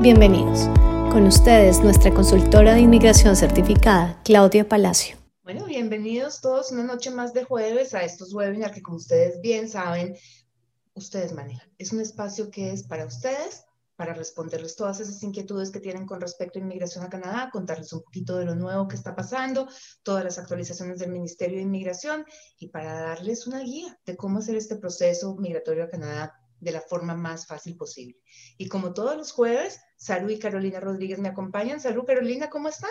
Bienvenidos. Con ustedes, nuestra consultora de inmigración certificada, Claudia Palacio. Bueno, bienvenidos todos una noche más de jueves a estos webinars que como ustedes bien saben, ustedes manejan. Es un espacio que es para ustedes, para responderles todas esas inquietudes que tienen con respecto a inmigración a Canadá, contarles un poquito de lo nuevo que está pasando, todas las actualizaciones del Ministerio de Inmigración y para darles una guía de cómo hacer este proceso migratorio a Canadá de la forma más fácil posible. Y como todos los jueves, Salud y Carolina Rodríguez me acompañan. Salud, Carolina, ¿cómo están?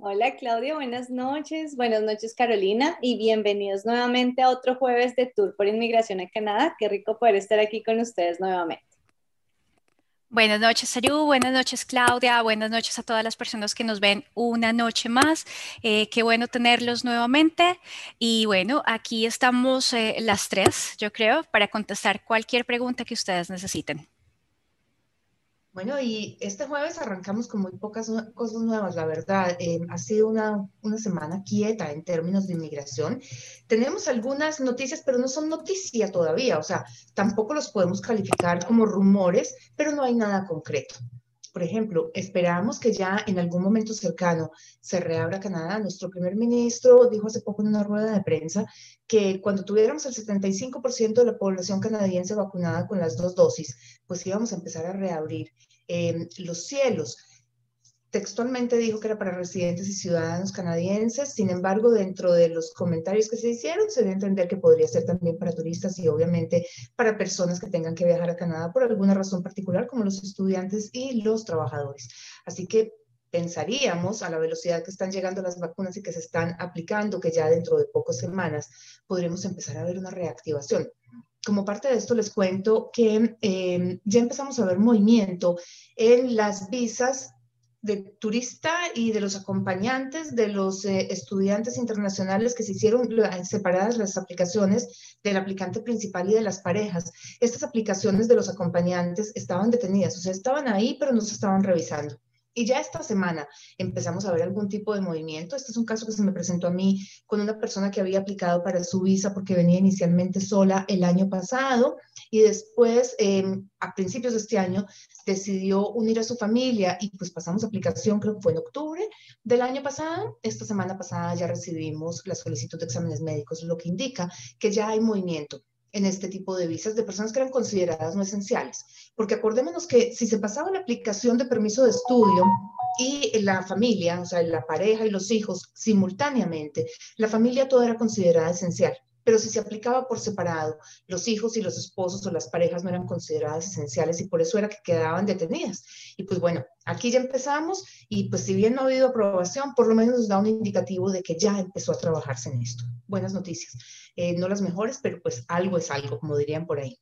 Hola Claudia, buenas noches. Buenas noches Carolina y bienvenidos nuevamente a otro jueves de Tour por Inmigración a Canadá. Qué rico poder estar aquí con ustedes nuevamente. Buenas noches, Saru. Buenas noches, Claudia. Buenas noches a todas las personas que nos ven una noche más. Eh, qué bueno tenerlos nuevamente. Y bueno, aquí estamos eh, las tres, yo creo, para contestar cualquier pregunta que ustedes necesiten. Bueno, y este jueves arrancamos con muy pocas cosas nuevas, la verdad. Eh, ha sido una, una, semana quieta en términos de inmigración. Tenemos algunas noticias, pero no son noticias todavía, o sea, tampoco los podemos calificar como rumores, pero no hay nada concreto. Por ejemplo, esperamos que ya en algún momento cercano se reabra Canadá. Nuestro primer ministro dijo hace poco en una rueda de prensa que cuando tuviéramos el 75% de la población canadiense vacunada con las dos dosis, pues íbamos a empezar a reabrir eh, los cielos. Textualmente dijo que era para residentes y ciudadanos canadienses, sin embargo, dentro de los comentarios que se hicieron, se debe entender que podría ser también para turistas y obviamente para personas que tengan que viajar a Canadá por alguna razón particular, como los estudiantes y los trabajadores. Así que pensaríamos a la velocidad que están llegando las vacunas y que se están aplicando, que ya dentro de pocas semanas podremos empezar a ver una reactivación. Como parte de esto les cuento que eh, ya empezamos a ver movimiento en las visas de turista y de los acompañantes de los eh, estudiantes internacionales que se hicieron separadas las aplicaciones del aplicante principal y de las parejas. Estas aplicaciones de los acompañantes estaban detenidas, o sea, estaban ahí, pero no se estaban revisando. Y ya esta semana empezamos a ver algún tipo de movimiento. Este es un caso que se me presentó a mí con una persona que había aplicado para su visa porque venía inicialmente sola el año pasado y después, em, a principios de este año, decidió unir a su familia y pues pasamos aplicación, creo que fue en octubre del año pasado. Esta semana pasada ya recibimos la solicitud de exámenes médicos, lo que indica que ya hay movimiento en este tipo de visas de personas que eran consideradas no esenciales. Porque acordémonos que si se pasaba la aplicación de permiso de estudio y la familia, o sea, la pareja y los hijos simultáneamente, la familia toda era considerada esencial pero si se aplicaba por separado, los hijos y los esposos o las parejas no eran consideradas esenciales y por eso era que quedaban detenidas. Y pues bueno, aquí ya empezamos y pues si bien no ha habido aprobación, por lo menos nos da un indicativo de que ya empezó a trabajarse en esto. Buenas noticias. Eh, no las mejores, pero pues algo es algo, como dirían por ahí.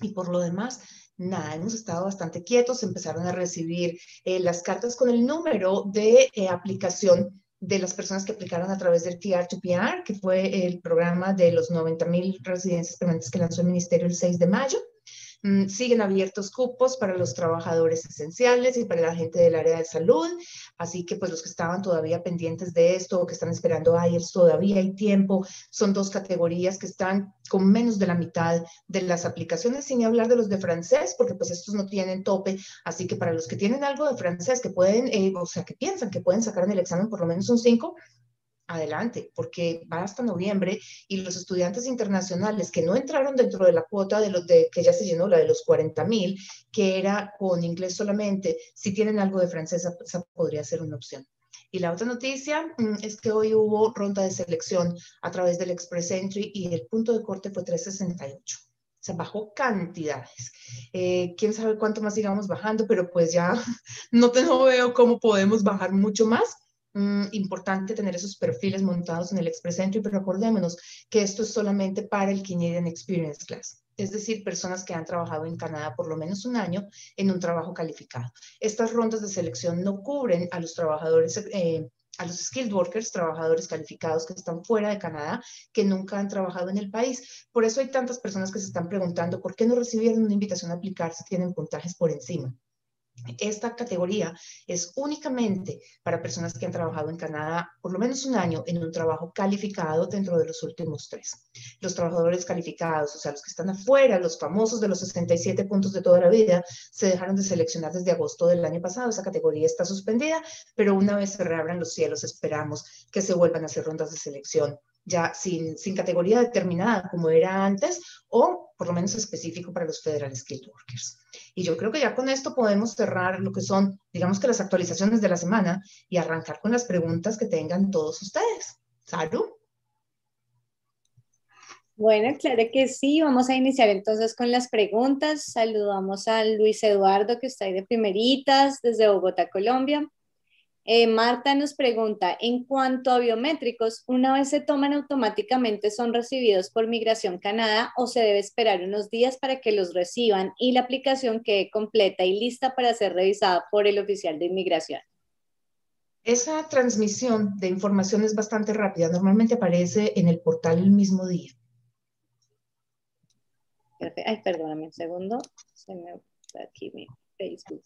Y por lo demás, nada, hemos estado bastante quietos, empezaron a recibir eh, las cartas con el número de eh, aplicación de las personas que aplicaron a través del TR2PR, que fue el programa de los 90 mil residencias permanentes que lanzó el Ministerio el 6 de mayo. Mm, siguen abiertos cupos para los trabajadores esenciales y para la gente del área de salud. Así que pues los que estaban todavía pendientes de esto o que están esperando IELTS todavía hay tiempo. Son dos categorías que están con menos de la mitad de las aplicaciones, sin hablar de los de francés, porque pues estos no tienen tope. Así que para los que tienen algo de francés que pueden, eh, o sea, que piensan que pueden sacar en el examen por lo menos un 5, adelante, porque va hasta noviembre y los estudiantes internacionales que no entraron dentro de la cuota de los de, que ya se llenó, la de los 40 mil, que era con inglés solamente, si tienen algo de francés, esa podría ser una opción. Y la otra noticia mm, es que hoy hubo ronda de selección a través del Express Entry y el punto de corte fue 368 se bajó cantidades. Eh, quién sabe cuánto más sigamos bajando, pero pues ya no, te, no veo cómo podemos bajar mucho más. Mm, importante tener esos perfiles montados en el Express Entry, pero acordémonos que esto es solamente para el Canadian Experience Class, es decir, personas que han trabajado en Canadá por lo menos un año en un trabajo calificado. Estas rondas de selección no cubren a los trabajadores, eh, a los skilled workers, trabajadores calificados que están fuera de Canadá, que nunca han trabajado en el país. Por eso hay tantas personas que se están preguntando por qué no recibieron una invitación a aplicar si tienen puntajes por encima esta categoría es únicamente para personas que han trabajado en Canadá por lo menos un año en un trabajo calificado dentro de los últimos tres. Los trabajadores calificados, o sea, los que están afuera, los famosos de los 67 puntos de toda la vida, se dejaron de seleccionar desde agosto del año pasado. Esa categoría está suspendida, pero una vez se reabran los cielos, esperamos que se vuelvan a hacer rondas de selección ya sin, sin categoría determinada como era antes o por lo menos específico para los Federal Skilled Workers. Y yo creo que ya con esto podemos cerrar lo que son, digamos que las actualizaciones de la semana y arrancar con las preguntas que tengan todos ustedes. Salud. Bueno, claro que sí. Vamos a iniciar entonces con las preguntas. Saludamos a Luis Eduardo, que está ahí de primeritas, desde Bogotá, Colombia. Eh, Marta nos pregunta, en cuanto a biométricos, ¿una vez se toman automáticamente son recibidos por Migración Canadá o se debe esperar unos días para que los reciban y la aplicación quede completa y lista para ser revisada por el oficial de inmigración? Esa transmisión de información es bastante rápida. Normalmente aparece en el portal el mismo día. Ay, perdóname un segundo. Se me aquí mi Facebook.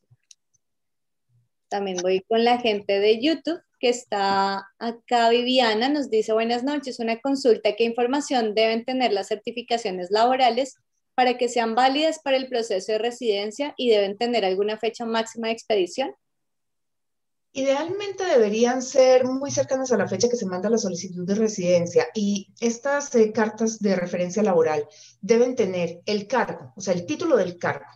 También voy con la gente de YouTube que está acá. Viviana nos dice, buenas noches, una consulta, ¿qué información deben tener las certificaciones laborales para que sean válidas para el proceso de residencia y deben tener alguna fecha máxima de expedición? Idealmente deberían ser muy cercanas a la fecha que se manda la solicitud de residencia y estas eh, cartas de referencia laboral deben tener el cargo, o sea, el título del cargo,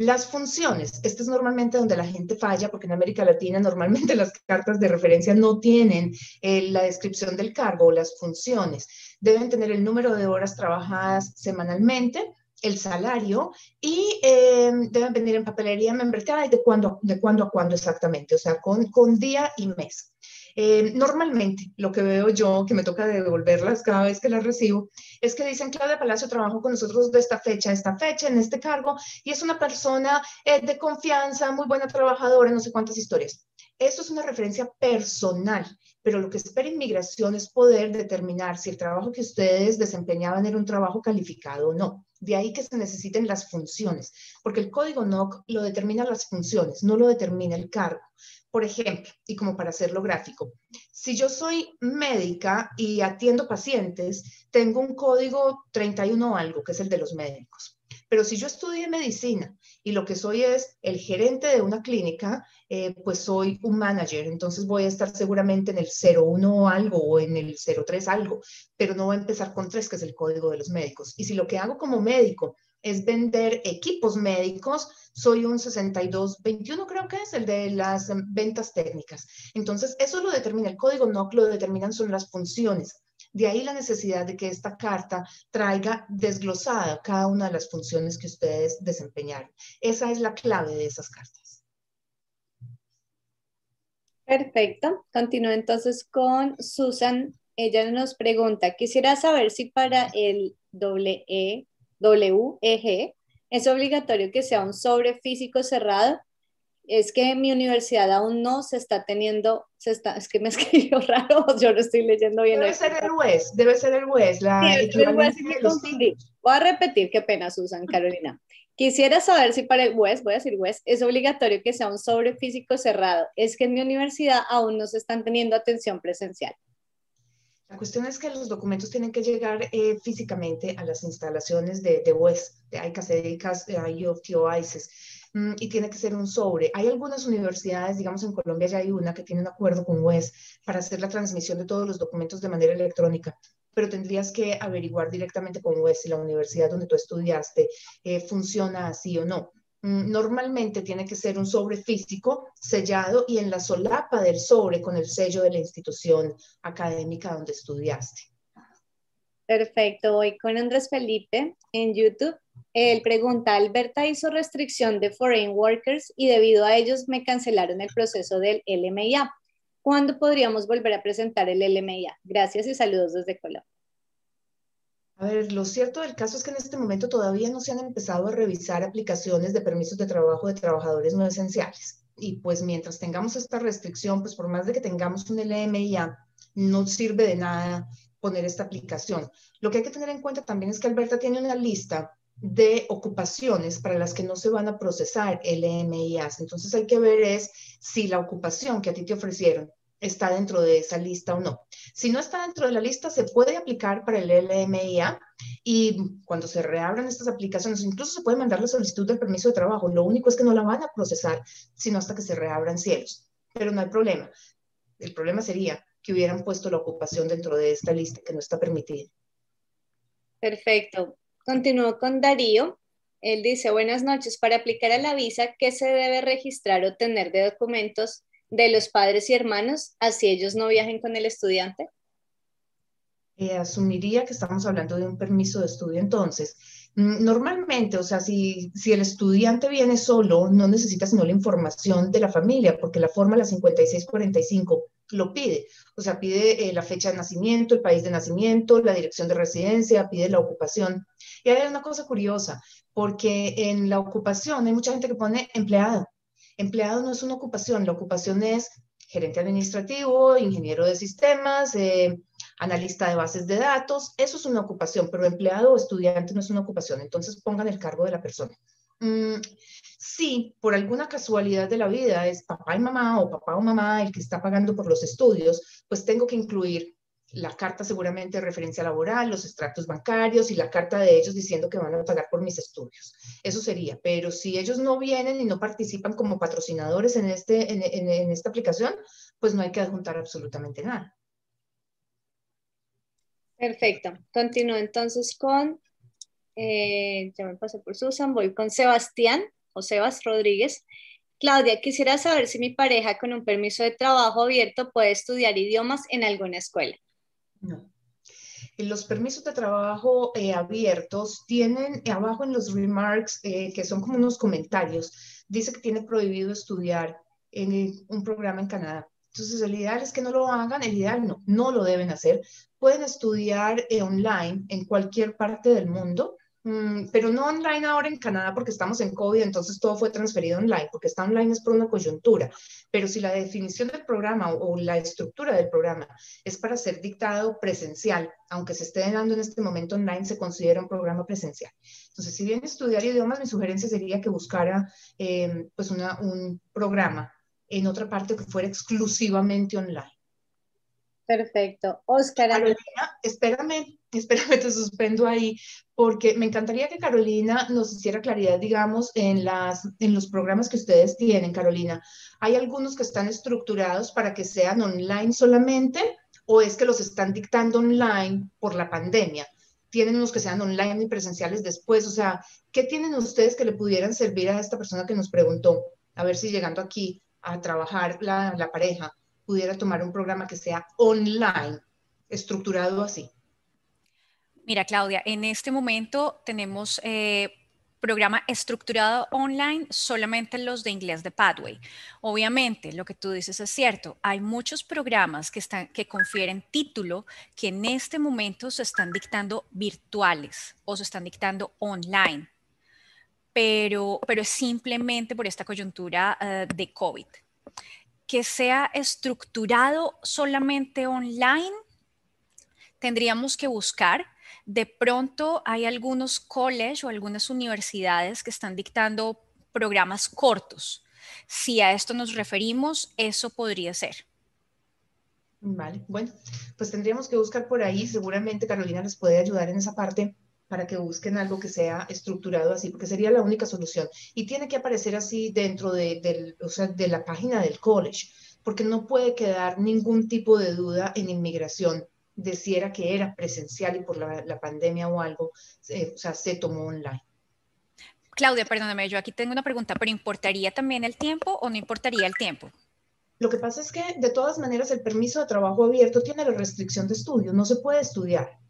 las funciones, esto es normalmente donde la gente falla, porque en América Latina normalmente las cartas de referencia no tienen eh, la descripción del cargo o las funciones. Deben tener el número de horas trabajadas semanalmente, el salario y eh, deben venir en papelería membretada y de cuándo, de cuándo a cuándo exactamente, o sea, con, con día y mes. Eh, normalmente, lo que veo yo, que me toca devolverlas cada vez que las recibo, es que dicen, Claudia Palacio trabajó con nosotros de esta fecha a esta fecha, en este cargo, y es una persona eh, de confianza, muy buena trabajadora, no sé cuántas historias. Eso es una referencia personal, pero lo que espera inmigración es poder determinar si el trabajo que ustedes desempeñaban era un trabajo calificado o no. De ahí que se necesiten las funciones, porque el código NOC lo determina las funciones, no lo determina el cargo. Por ejemplo, y como para hacerlo gráfico, si yo soy médica y atiendo pacientes, tengo un código 31 o algo, que es el de los médicos. Pero si yo estudié medicina y lo que soy es el gerente de una clínica, eh, pues soy un manager, entonces voy a estar seguramente en el 01 algo o en el 03 algo, pero no voy a empezar con 3, que es el código de los médicos. Y si lo que hago como médico es vender equipos médicos, soy un 6221 creo que es el de las em, ventas técnicas. Entonces, eso lo determina el código, no lo determinan son las funciones. De ahí la necesidad de que esta carta traiga desglosada cada una de las funciones que ustedes desempeñaron. Esa es la clave de esas cartas. Perfecto. Continúo entonces con Susan. Ella nos pregunta, quisiera saber si para el WE, WEG es obligatorio que sea un sobre físico cerrado. Es que en mi universidad aún no se está teniendo, se está, es que me escribió raro, yo lo estoy leyendo bien. Debe ser el WES, debe ser el WES, la Voy a repetir, qué pena, Susan, Carolina. Quisiera saber si para el WES, voy a decir WES, es obligatorio que sea un sobre físico cerrado. Es que en mi universidad aún no se están teniendo atención presencial. La cuestión es que los documentos tienen que llegar eh, físicamente a las instalaciones de, de WES, de ICAS, EDICAS, IOFTO, ICES, mm, y tiene que ser un sobre. Hay algunas universidades, digamos en Colombia ya hay una que tiene un acuerdo con WES para hacer la transmisión de todos los documentos de manera electrónica, pero tendrías que averiguar directamente con WES si la universidad donde tú estudiaste eh, funciona así o no. Mm, normalmente tiene que ser un sobre físico sellado y en la solapa del sobre con el sello de la institución académica donde estudiaste. Perfecto, voy con Andrés Felipe en YouTube. Él pregunta, Alberta hizo restricción de foreign workers y debido a ellos me cancelaron el proceso del LMIA. ¿Cuándo podríamos volver a presentar el LMIA? Gracias y saludos desde Colombia. A ver, lo cierto del caso es que en este momento todavía no se han empezado a revisar aplicaciones de permisos de trabajo de trabajadores no esenciales. Y pues mientras tengamos esta restricción, pues por más de que tengamos un LMIA, no sirve de nada poner esta aplicación. Lo que hay que tener en cuenta también es que Alberta tiene una lista de ocupaciones para las que no se van a procesar el EMIAS. Entonces hay que ver es si la ocupación que a ti te ofrecieron está dentro de esa lista o no. Si no está dentro de la lista, se puede aplicar para el LMIA y cuando se reabran estas aplicaciones, incluso se puede mandar la solicitud del permiso de trabajo. Lo único es que no la van a procesar, sino hasta que se reabran cielos. Pero no hay problema. El problema sería que hubieran puesto la ocupación dentro de esta lista que no está permitida. Perfecto. Continúo con Darío. Él dice, buenas noches. Para aplicar a la visa, ¿qué se debe registrar o tener de documentos de los padres y hermanos, así ellos no viajen con el estudiante? Eh, asumiría que estamos hablando de un permiso de estudio entonces. Mm, normalmente, o sea, si, si el estudiante viene solo, no necesita sino la información de la familia, porque la forma la 5645 lo pide. O sea, pide eh, la fecha de nacimiento, el país de nacimiento, la dirección de residencia, pide la ocupación. Y hay una cosa curiosa, porque en la ocupación hay mucha gente que pone empleado. Empleado no es una ocupación, la ocupación es gerente administrativo, ingeniero de sistemas, eh, analista de bases de datos, eso es una ocupación, pero empleado o estudiante no es una ocupación, entonces pongan el cargo de la persona. Mm, si por alguna casualidad de la vida es papá y mamá o papá o mamá el que está pagando por los estudios, pues tengo que incluir la carta seguramente de referencia laboral, los extractos bancarios y la carta de ellos diciendo que van a pagar por mis estudios. Eso sería, pero si ellos no vienen y no participan como patrocinadores en, este, en, esta aplicación, pues no hay que adjuntar absolutamente nada. Perfecto. Continúo entonces con, eh, ya me pasé por Susan, voy con Sebastián o Sebas Rodríguez. Claudia, quisiera saber si mi pareja con un permiso de trabajo abierto puede estudiar idiomas en alguna escuela. No. Los permisos de trabajo eh, abiertos tienen eh, abajo en los remarks, eh, que son como unos comentarios, dice que tiene prohibido estudiar en un programa en Canadá. Entonces, el ideal es que no lo hagan, el ideal no, no lo deben hacer. Pueden estudiar online en cualquier parte del mundo pero no online ahora en Canadá porque estamos en COVID, entonces todo fue transferido online, porque está online es por una coyuntura. Pero si la definición del programa o, la estructura del programa es para ser dictado presencial, aunque se esté dando en este momento online, se considera un programa presencial. Entonces, si viene a estudiar idiomas, mi sugerencia sería que buscara em, pues una, un programa en otra parte que fuera exclusivamente online. Perfecto. Oscar. Carolina, espérame, espérame, te suspendo ahí, porque me encantaría que Carolina nos hiciera claridad, digamos, en, las, en los programas que ustedes tienen, Carolina. ¿Hay algunos que están estructurados para que sean online solamente o es que los están dictando online por la pandemia? ¿Tienen unos que sean online y presenciales después? O sea, ¿qué tienen ustedes que le pudieran servir a esta persona que nos preguntó? A ver si llegando aquí a trabajar la, la pareja pudiera tomar un programa que sea online, estructurado así? Mira, Claudia, en este momento tenemos eh, programa estructurado online solamente los de inglés de Pathway. Obviamente, lo que tú dices es cierto. Hay muchos programas que, están, que confieren título que en este momento se están dictando virtuales o se están dictando online, pero, pero simplemente por esta coyuntura eh, de COVID que sea estructurado solamente online, tendríamos que buscar. De pronto hay algunos colleges o algunas universidades que están dictando programas cortos. Si a esto nos referimos, eso podría ser. Vale, bueno, pues tendríamos que buscar por ahí. Seguramente Carolina les puede ayudar en esa parte para que busquen algo que sea estructurado así, porque sería la única solución. Y tiene que aparecer así dentro de, de la página del college, porque no puede quedar ningún tipo de duda en inmigración de si era que era presencial y por la, pandemia o algo, o sea, se tomó online. Claudia, perdóname, yo aquí tengo una pregunta, pero ¿importaría también el tiempo o no importaría el tiempo? Lo que pasa es que de todas maneras el permiso de trabajo abierto tiene la restricción de estudio, no se puede estudiar.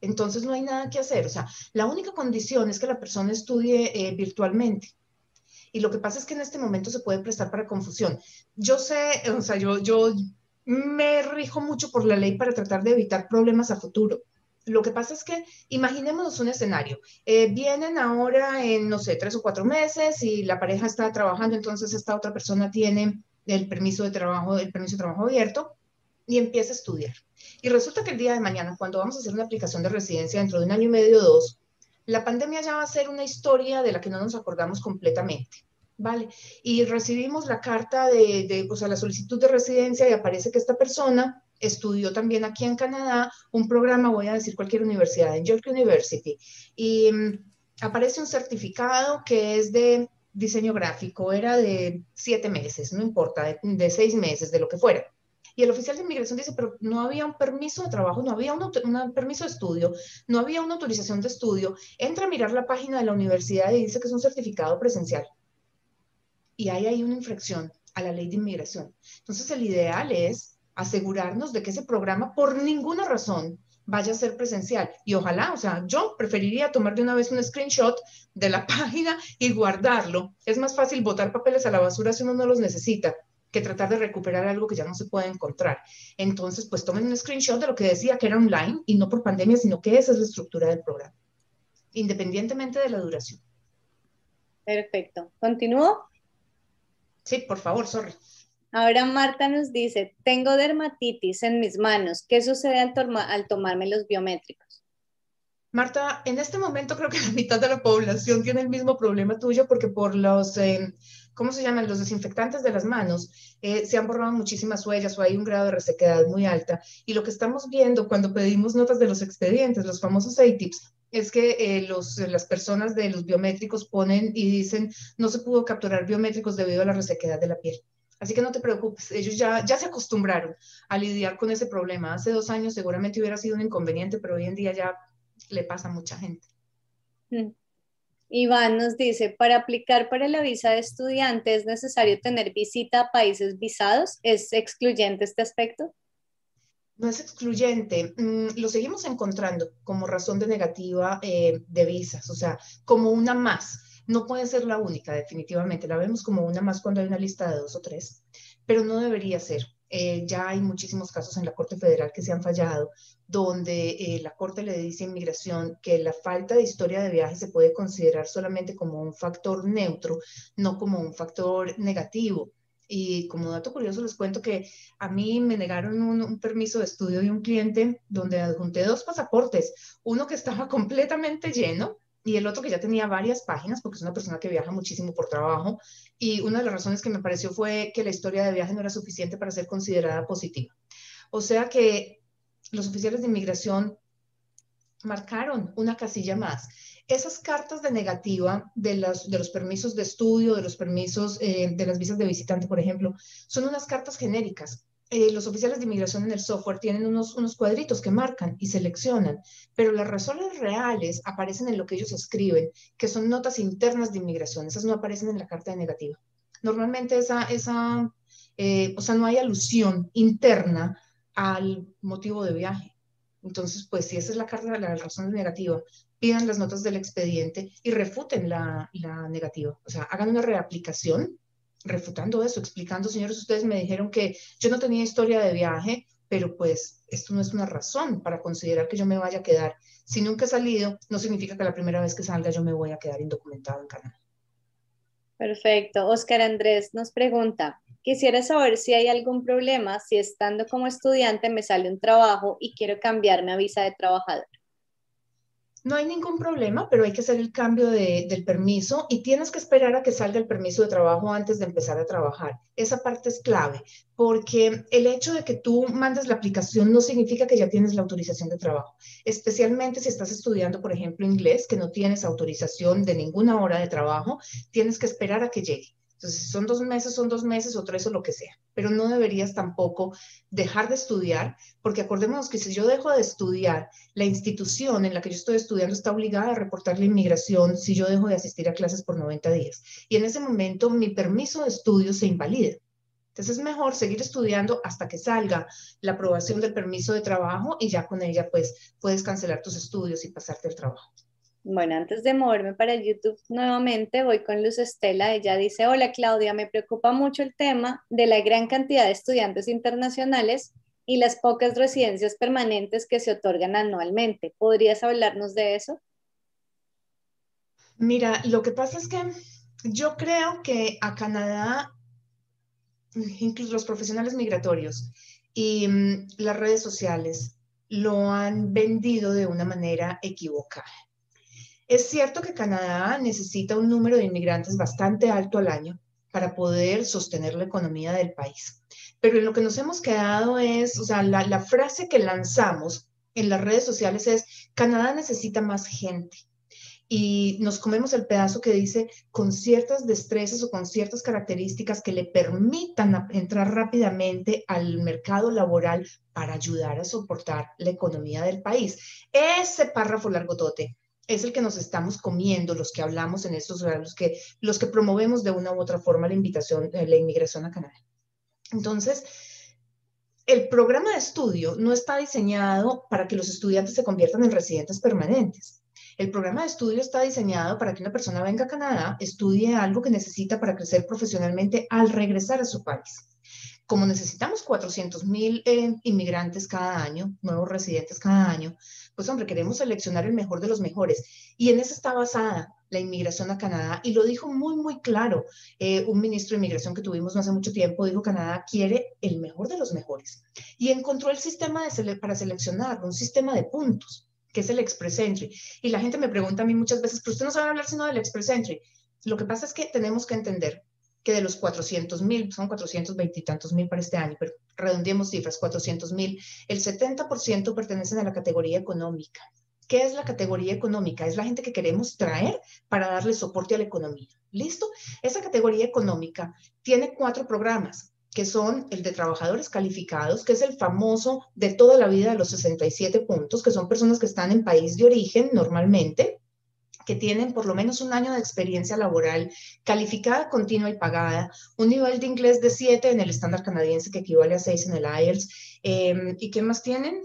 Entonces no hay nada que hacer. O sea, la única condición es que la persona estudie eh, virtualmente. Y lo que pasa es que en este momento se puede prestar para confusión. Yo sé, o sea, yo, yo me rijo mucho por la ley para tratar de evitar problemas a futuro. Lo que pasa es que imaginémonos un escenario. Eh, vienen ahora en, no sé, tres o cuatro meses y la pareja está trabajando, entonces esta otra persona tiene el permiso de trabajo, el permiso de trabajo abierto y empieza a estudiar. Y resulta que el día de mañana, cuando vamos a hacer una aplicación de residencia dentro de un año y medio o dos, la pandemia ya va a ser una historia de la que no nos acordamos completamente. ¿Vale? Y recibimos la carta de, de o sea, la solicitud de residencia y aparece que esta persona estudió también aquí en Canadá un programa, voy a decir cualquier universidad, en York University, y mm, aparece un certificado que es de diseño gráfico, era de siete meses, no importa, de, seis meses, de lo que fuera. Y el oficial de inmigración dice, pero no había un permiso de trabajo, no había un, permiso de estudio, no había una autorización de estudio. Entra a mirar la página de la universidad y dice que es un certificado presencial. Y hay ahí una infracción a la ley de inmigración. Entonces, el ideal es asegurarnos de que ese programa, por ninguna razón, vaya a ser presencial. Y ojalá, o sea, yo preferiría tomar de una vez un screenshot de la página y guardarlo. Es más fácil botar papeles a la basura si uno no los necesita que tratar de recuperar algo que ya no se puede encontrar. Entonces, pues tomen un screenshot de lo que decía que era online y no por pandemia, sino que esa es la estructura del programa, independientemente de la duración. Perfecto. ¿Continúo? Sí, por favor, sorry. Ahora Marta nos dice, tengo dermatitis en mis manos. ¿Qué sucede al, tomarme los biométricos? Marta, en este momento creo que la mitad de la población tiene el mismo problema tuyo porque por los, eh, ¿cómo se llaman? Los desinfectantes de las manos eh, se han borrado muchísimas huellas o hay un grado de resequedad muy alta. Y lo que estamos viendo cuando pedimos notas de los expedientes, los famosos ATIPs, es que eh, los, las personas de los biométricos ponen y dicen no se pudo capturar biométricos debido a la resequedad de la piel. Así que no te preocupes, ellos ya, ya se acostumbraron a lidiar con ese problema. Hace dos años seguramente hubiera sido un inconveniente, pero hoy en día ya le pasa a mucha gente. Mm. Iván nos dice, para aplicar para la visa de estudiante es necesario tener visita a países visados. ¿Es excluyente este aspecto? No es excluyente, mm, lo seguimos encontrando como razón de negativa eh, de visas, o sea, como una más. No puede ser la única, definitivamente. La vemos como una más cuando hay una lista de dos o tres, pero no debería ser. Eh, ya hay muchísimos casos en la Corte Federal que se han fallado, donde eh, la Corte le dice a inmigración que la falta de historia de viaje se puede considerar solamente como un factor neutro, no como un factor negativo. Y como dato curioso les cuento que a mí me negaron un, un, permiso de estudio de un cliente donde adjunté dos pasaportes, uno que estaba completamente lleno y el otro que ya tenía varias páginas, porque es una persona que viaja muchísimo por trabajo, y una de las razones que me pareció fue que la historia de viaje no era suficiente para ser considerada positiva. O sea que los oficiales de inmigración marcaron una casilla más. Esas cartas de negativa de, las, de los permisos de estudio, de los permisos eh, de las visas de visitante, por ejemplo, son unas cartas genéricas eh, los oficiales de inmigración en el software tienen unos, unos cuadritos que marcan y seleccionan, pero las razones reales aparecen en lo que ellos escriben, que son notas internas de inmigración. Esas no aparecen en la carta de negativa. Normalmente esa, esa eh, o sea, no hay alusión interna al motivo de viaje. Entonces, pues si esa es la carta, la razón de negativa, pidan las notas del expediente y refuten la, la negativa. O sea, hagan una reaplicación refutando eso, explicando, señores, ustedes me dijeron que yo no tenía historia de viaje, pero pues esto no es una razón para considerar que yo me vaya a quedar. Si nunca he salido, no significa que la primera vez que salga yo me voy a quedar indocumentado en Canadá. Perfecto. Oscar Andrés nos pregunta, quisiera saber si hay algún problema si estando como estudiante me sale un trabajo y quiero cambiarme a visa de trabajador. No hay ningún problema, pero hay que hacer el cambio del permiso y tienes que esperar a que salga el permiso de trabajo antes de empezar a trabajar. Esa parte es clave, porque el hecho de que tú mandes la aplicación no significa que ya tienes la autorización de trabajo, especialmente si estás estudiando, por ejemplo, inglés, que no tienes autorización de ninguna hora de trabajo, tienes que esperar a que llegue. Entonces, son dos meses, son dos meses o tres o lo que sea, pero no deberías tampoco dejar de estudiar, porque acordémonos que si yo dejo de estudiar, la institución en la que yo estoy estudiando está obligada a reportar la inmigración si yo dejo de asistir a clases por 90 días. Y en ese momento mi permiso de estudio se invalida. Entonces es mejor seguir estudiando hasta que salga la aprobación del permiso de trabajo y ya con ella pues puedes cancelar tus estudios y pasarte al trabajo. Bueno, antes de moverme para YouTube nuevamente, voy con Luz Estela. Ella dice, hola Claudia, me preocupa mucho el tema de la gran cantidad de estudiantes internacionales y las pocas residencias permanentes que se otorgan anualmente. ¿Podrías hablarnos de eso? Mira, lo que pasa es que yo creo que a Canadá, incluso los profesionales migratorios y mm, las redes sociales lo han vendido de una manera equivocada Es cierto que Canadá necesita un número de inmigrantes bastante alto al año para poder sostener la economía del país. Pero en lo que nos hemos quedado es, o sea, la, frase que lanzamos en las redes sociales es, Canadá necesita más gente y nos comemos el pedazo que dice con ciertas destrezas o con ciertas características que le permitan entrar rápidamente al mercado laboral para ayudar a soportar la economía del país. Ese párrafo largotote es el que nos estamos comiendo, los que hablamos en estos los que, los que promovemos de una u otra forma la invitación, eh, la inmigración a Canadá. Entonces, el programa de estudio no está diseñado para que los estudiantes se conviertan en residentes permanentes. El programa de estudio está diseñado para que una persona venga a Canadá, estudie algo que necesita para crecer profesionalmente al regresar a su país. Como necesitamos 400 mil eh, inmigrantes cada año, nuevos residentes cada año, pues hombre, queremos seleccionar el mejor de los mejores. Y en eso está basada la inmigración a Canadá y lo dijo muy, muy claro. Eh, un ministro de inmigración que tuvimos no hace mucho tiempo dijo Canadá quiere el mejor de los mejores y encontró el sistema de para seleccionar, un sistema de puntos que es el Express Entry. Y la gente me pregunta a mí muchas veces, pero usted no sabe hablar sino del Express Entry. Lo que pasa es que tenemos que entender que de los 400 mil, son 420 y tantos mil para este año, pero redondeemos cifras, 400 mil, el 70% pertenecen a la categoría económica. ¿Qué es la categoría económica? Es la gente que queremos traer para darle soporte a la economía. ¿Listo? Esa categoría económica tiene cuatro programas que son el de trabajadores calificados, que es el famoso de toda la vida de los 67 puntos, que son personas que están en país de origen normalmente, que tienen por lo menos un año de experiencia laboral calificada, continua y pagada, un nivel de inglés de 7 en el estándar canadiense que equivale a 6 en el IELTS. Em, ¿Y qué más tienen?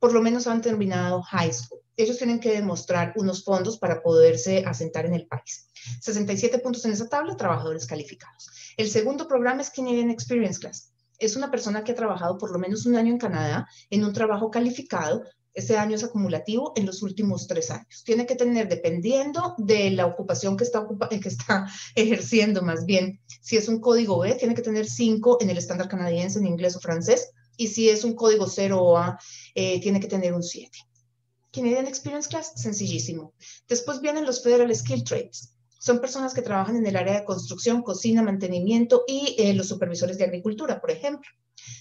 Por lo menos han terminado high school. Ellos tienen que demostrar unos fondos para poderse asentar en el país. 67 puntos en esa tabla, trabajadores calificados. El segundo programa es Canadian Experience Class. Es una persona que ha trabajado por lo menos un año en Canadá en un trabajo calificado. Ese año es acumulativo en los últimos tres años. Tiene que tener, dependiendo de la ocupación que está, que está ejerciendo, más bien, si es un código B, tiene que tener cinco en el estándar canadiense en inglés o francés. Y si es un código 0 A, eh, tiene que tener un 7. Canadian Experience Class, sencillísimo. Después vienen los Federal Skill Trades. Son personas que trabajan en el área de construcción, cocina, mantenimiento y eh, los supervisores de agricultura, por ejemplo.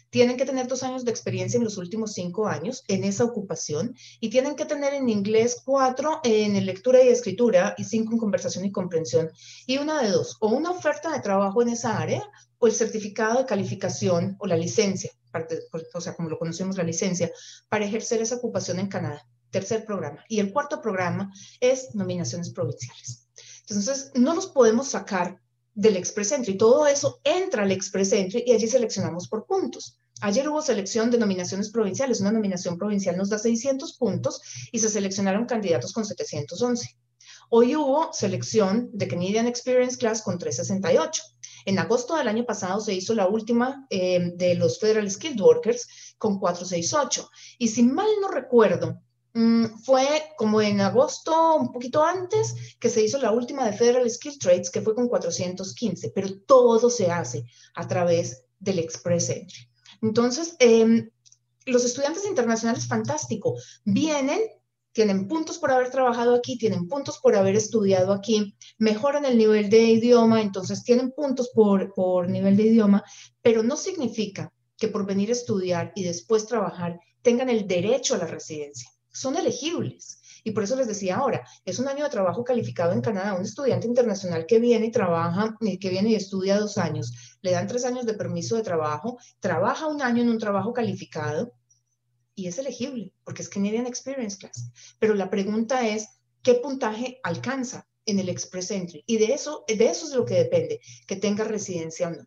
Tienen que tener dos años de experiencia en los últimos cinco años en esa ocupación y tienen que tener en inglés cuatro en lectura y escritura y cinco en conversación y comprensión. Y una de dos, o una oferta de trabajo en esa área o el certificado de calificación o la licencia, o sea, como lo conocemos, la licencia, para ejercer esa ocupación en Canadá tercer programa. Y el cuarto programa es nominaciones provinciales. Entonces, no los podemos sacar del Express Entry. Todo eso entra al Express Entry y allí seleccionamos por puntos. Ayer hubo selección de nominaciones provinciales. Una nominación provincial nos da 600 puntos y se seleccionaron candidatos con 711. Hoy hubo selección de Canadian Experience Class con 368. En agosto del año pasado se hizo la última eh, de los Federal Skilled Workers con 468. Y si mal no recuerdo, fue como en agosto, un poquito antes, que se hizo la última de Federal Skill Trades, que fue con 415, pero todo se hace a través del Express Entry. Entonces, em, los estudiantes internacionales, fantástico, vienen, tienen puntos por haber trabajado aquí, tienen puntos por haber estudiado aquí, mejoran el nivel de idioma, entonces tienen puntos por, por nivel de idioma, pero no significa que por venir a estudiar y después trabajar tengan el derecho a la residencia son elegibles. Y por eso les decía ahora, es un año de trabajo calificado en Canadá. Un estudiante internacional que viene y trabaja, eh, que viene y estudia dos años, le dan tres años de permiso de trabajo, trabaja un año en un trabajo calificado y es elegible, porque es Canadian Experience Class. Pero la pregunta es, ¿qué puntaje alcanza en el Express Entry? Y de eso, de eso es lo que depende, que tenga residencia o no.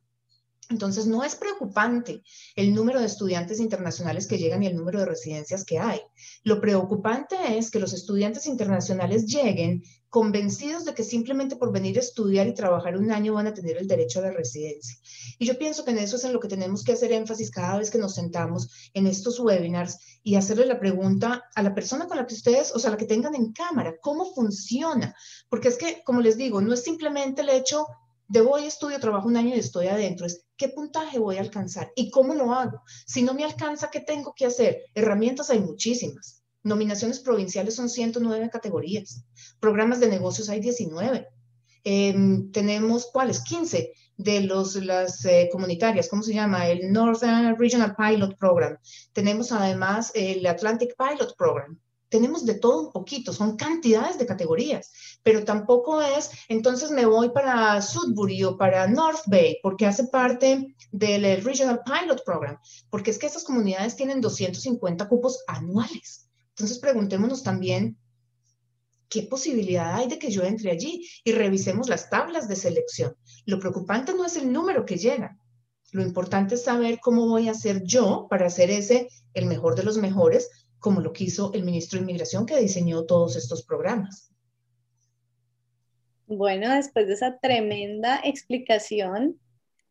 Entonces, no es preocupante el número de estudiantes internacionales que llegan y el número de residencias que hay. Lo preocupante es que los estudiantes internacionales lleguen convencidos de que simplemente por venir a estudiar y trabajar un año van a tener el derecho a la residencia. Y yo pienso que en eso es en lo que tenemos que hacer énfasis cada vez que nos sentamos en estos webinars y hacerle la pregunta a la persona con la que ustedes, o sea, la que tengan en cámara, ¿cómo funciona? Porque es que, como les digo, no es simplemente el hecho de voy, estudio, trabajo un año y estoy adentro, es qué puntaje voy a alcanzar y cómo lo hago. Si no me alcanza, ¿qué tengo que hacer? Herramientas hay muchísimas. Nominaciones provinciales son 109 categorías. Programas de negocios hay 19. Em, tenemos, ¿cuáles? 15 de los, las eh, comunitarias, ¿cómo se llama? El Northern Regional Pilot Program. Tenemos además el Atlantic Pilot Program. Tenemos de todo un poquito, son cantidades de categorías, pero tampoco es, entonces me voy para Sudbury o para North Bay, porque hace parte del Regional Pilot Program, porque es que estas comunidades tienen 250 cupos anuales. Entonces preguntémonos también ¿qué posibilidad hay de que yo entre allí? Y revisemos las tablas de selección. Lo preocupante no es el número que llega. Lo importante es saber cómo voy a hacer yo para hacer ese el mejor de los mejores, como lo quiso el ministro de Inmigración que diseñó todos estos programas. Bueno, después de esa tremenda explicación,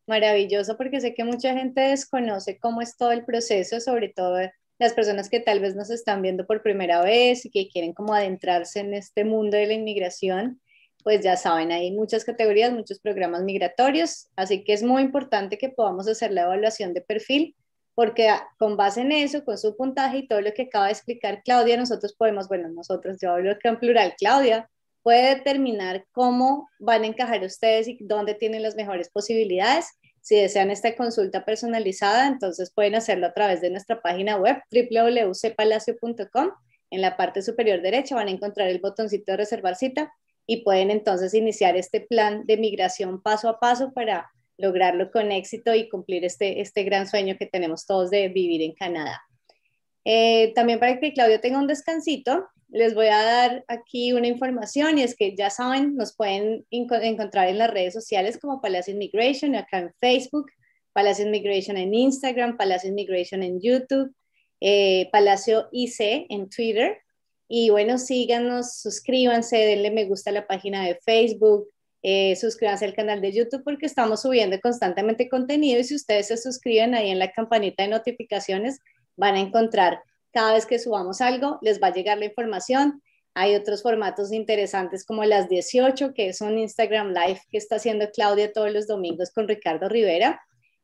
maravilloso porque sé que mucha gente desconoce cómo es todo el proceso, sobre todo las personas que tal vez nos están viendo por primera vez y que quieren como adentrarse en este mundo de la inmigración, pues ya saben, hay muchas categorías, muchos programas migratorios, así que es muy importante que podamos hacer la evaluación de perfil, porque con base en eso, con su puntaje y todo lo que acaba de explicar Claudia, nosotros podemos, bueno, nosotros, yo hablo que en plural, Claudia, puede determinar cómo van a encajar ustedes y dónde tienen las mejores posibilidades si desean esta consulta personalizada, entonces pueden hacerlo a través de nuestra página web www.cpalacio.com. En la parte superior derecha van a encontrar el botoncito de reservar cita y pueden entonces iniciar este plan de migración paso a paso para lograrlo con éxito y cumplir este, este gran sueño que tenemos todos de vivir en Canadá. Eh, también para que Claudio tenga un descansito, les voy a dar aquí una información y es que ya saben, nos pueden encontrar en las redes sociales como Palacio Immigration, acá en Facebook, Palacio Immigration en Instagram, Palacio Immigration en YouTube, eh, Palacio IC en Twitter. Y bueno, síganos, suscríbanse, denle me gusta a la página de Facebook, eh, suscríbanse al canal de YouTube porque estamos subiendo constantemente contenido y si ustedes se suscriben ahí en la campanita de notificaciones, van a encontrar cada vez que subamos algo, les va a llegar la información. Hay otros formatos interesantes como las 18, que es un Instagram Live que está haciendo Claudia todos los domingos con Ricardo Rivera.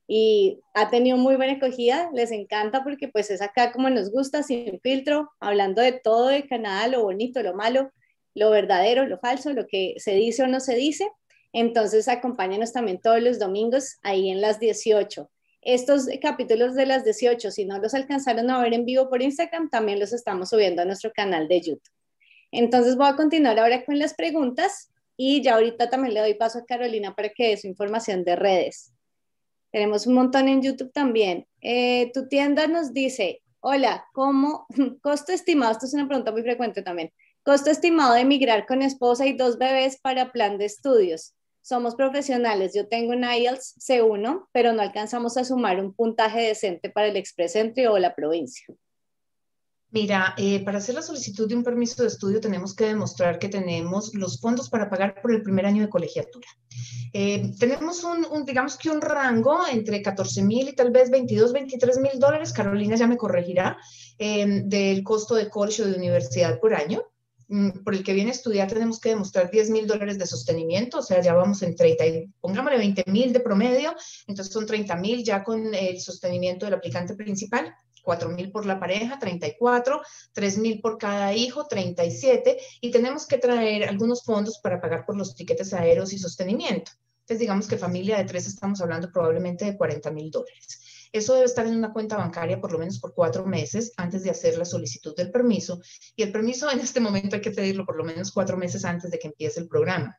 Y ha tenido muy buena acogida, les encanta porque pues es acá como nos gusta, sin filtro, hablando de todo de Canadá, lo bonito, lo malo, lo verdadero, lo falso, lo que se dice o no se dice. Entonces acompáñanos también todos los domingos ahí en las 18. Estos capítulos de las 18, si no los alcanzaron a ver en vivo por Instagram, también los estamos subiendo a nuestro canal de YouTube. Entonces voy a continuar ahora con las preguntas y ya ahorita también le doy paso a Carolina para que dé su información de redes. Tenemos un montón en YouTube también. Eh, tu tienda nos dice, hola, ¿cómo? Costo estimado, esto es una pregunta muy frecuente también. Costo estimado de emigrar con esposa y dos bebés para plan de estudios somos profesionales. Yo tengo un IELTS C1, pero no alcanzamos a sumar un puntaje decente para el Express Entry o la provincia. Mira, eh, para hacer la solicitud de un permiso de estudio tenemos que demostrar que tenemos los fondos para pagar por el primer año de colegiatura. Eh, tenemos un, digamos que un rango entre 14 mil y tal vez 22, 23 mil dólares, Carolina ya me corregirá, eh, del costo de colegio de universidad por año. Mm, por el que viene a estudiar tenemos que demostrar 10 mil dólares de sostenimiento, o sea, ya vamos en 30, pongámosle 20 mil de promedio, entonces son 30 mil ya con el sostenimiento del aplicante principal. 4 mil por la pareja, 34, 3 mil por cada hijo, 37, y tenemos que traer algunos fondos para pagar por los tiquetes aéreos y sostenimiento. Entonces, digamos que familia de tres estamos hablando probablemente de 40 mil dólares. Eso debe estar en una cuenta bancaria por lo menos por cuatro meses antes de hacer la solicitud del permiso. Y el permiso en este momento hay que pedirlo por lo menos cuatro meses antes de que empiece el programa.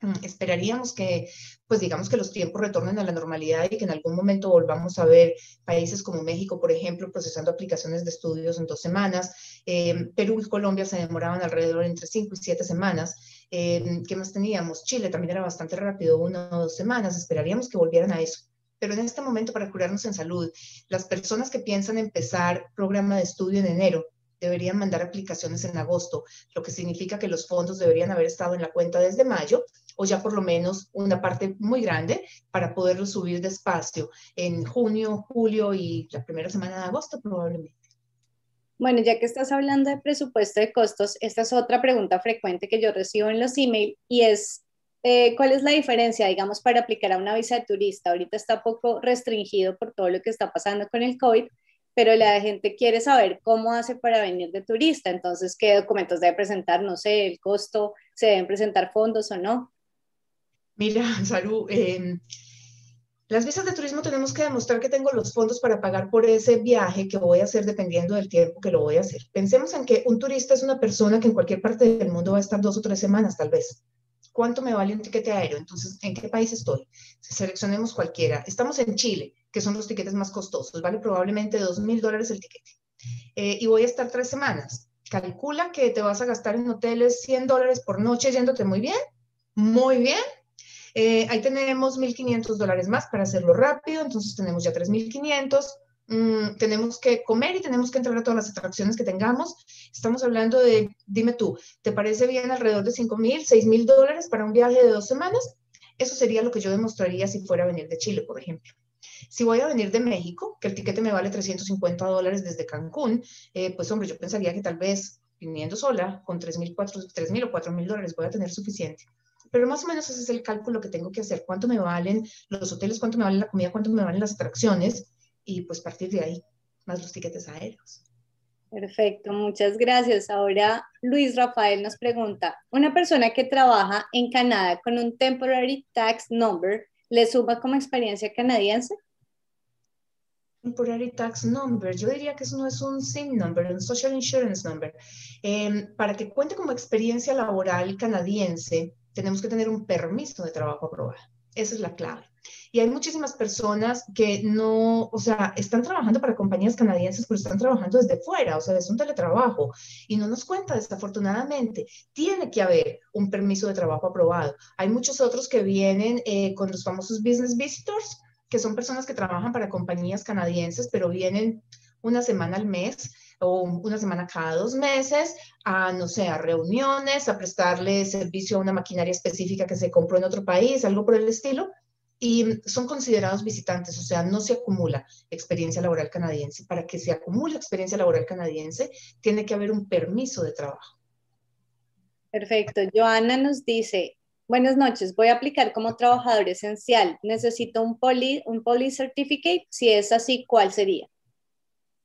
Mm, esperaríamos que, pues digamos que los tiempos retornen a la normalidad y que en algún momento volvamos a ver países como México, por ejemplo, procesando aplicaciones de estudios en dos semanas. Eh, Perú y Colombia se demoraban alrededor entre cinco y siete semanas. Eh, ¿Qué más teníamos? Chile también era bastante rápido, una o dos semanas. Esperaríamos que volvieran a eso. Pero en este momento, para curarnos en salud, las personas que piensan empezar programa de estudio en enero deberían mandar aplicaciones en agosto, lo que significa que los fondos deberían haber estado en la cuenta desde mayo o ya por lo menos una parte muy grande para poderlo subir despacio en junio, julio y la primera semana de agosto probablemente. Bueno, ya que estás hablando de presupuesto de costos, esta es otra pregunta frecuente que yo recibo en los emails y es eh, ¿Cuál es la diferencia, digamos, para aplicar a una visa de turista? Ahorita está poco restringido por todo lo que está pasando con el COVID, pero la gente quiere saber cómo hace para venir de turista, entonces, ¿qué documentos debe presentar? No sé, el costo, ¿se deben presentar fondos o no? Mira, Saru, em, las visas de turismo tenemos que demostrar que tengo los fondos para pagar por ese viaje que voy a hacer dependiendo del tiempo que lo voy a hacer. Pensemos en que un turista es una persona que en cualquier parte del mundo va a estar dos o tres semanas tal vez. ¿Cuánto me vale un tiquete aéreo? Entonces, ¿en qué país estoy? Seleccionemos cualquiera. Estamos en Chile, que son los tiquetes más costosos. Vale probablemente dos mil dólares el tiquete. Eh, y voy a estar tres semanas. Calcula que te vas a gastar en hoteles 100 dólares por noche yéndote muy bien. Muy bien. Eh, ahí tenemos 1.500 dólares más para hacerlo rápido. Entonces tenemos ya 3.500. Mm, tenemos que comer y tenemos que entrar a todas las atracciones que tengamos. Estamos hablando de, dime tú, ¿te parece bien alrededor de 5 mil, 6 mil dólares para un viaje de dos semanas? Eso sería lo que yo demostraría si fuera a venir de Chile, por ejemplo. Si voy a venir de México, que el tiquete me vale 350 dólares desde Cancún, eh, pues hombre, yo pensaría que tal vez viniendo sola, con 3 mil o 4 mil dólares voy a tener suficiente. Pero más o menos ese es el cálculo que tengo que hacer. ¿Cuánto me valen los hoteles? ¿Cuánto me vale la comida? ¿Cuánto me valen las atracciones? Y pues partir de ahí, más los tiquetes aéreos. Perfecto, muchas gracias. Ahora Luis Rafael nos pregunta, ¿una persona que trabaja en Canadá con un Temporary Tax Number le suma como experiencia canadiense? Temporary Tax Number, yo diría que eso no es un SIN number, un Social Insurance Number. Em, para que cuente como experiencia laboral canadiense, tenemos que tener un permiso de trabajo aprobado. Esa es la clave. Y hay muchísimas personas que no, o sea, están trabajando para compañías canadienses, pero están trabajando desde fuera, o sea, es un teletrabajo. Y no nos cuenta, desafortunadamente, tiene que haber un permiso de trabajo aprobado. Hay muchos otros que vienen eh, con los famosos business visitors, que son personas que trabajan para compañías canadienses, pero vienen una semana al mes o una semana cada dos meses a, no sé, a reuniones, a prestarle servicio a una maquinaria específica que se compró en otro país, algo por el estilo, y son considerados visitantes, o sea, no se acumula experiencia laboral canadiense. Para que se acumule experiencia laboral canadiense, tiene que haber un permiso de trabajo. Perfecto. Joana nos dice, buenas noches, voy a aplicar como trabajador esencial. Necesito un poli, un poli certificate. Si es así, ¿cuál sería?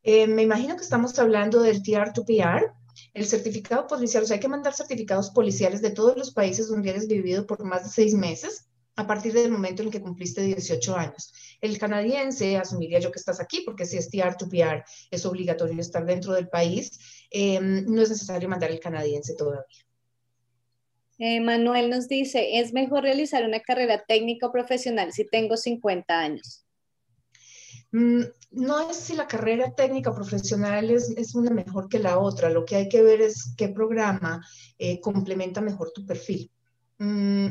Eh, me imagino que estamos hablando del TR2PR, el certificado policial. O sea, hay que mandar certificados policiales de todos los países donde hayas vivido por más de seis meses a partir del momento en que cumpliste 18 años. El canadiense, asumiría yo que estás aquí, porque si es TR2PR es obligatorio estar dentro del país, em, no es necesario mandar el canadiense todavía. Eh, Manuel nos dice, ¿es mejor realizar una carrera técnica o profesional si tengo 50 años? Mm, no es si la carrera técnica o profesional es, una mejor que la otra, lo que hay que ver es qué programa eh, complementa mejor tu perfil. Mm,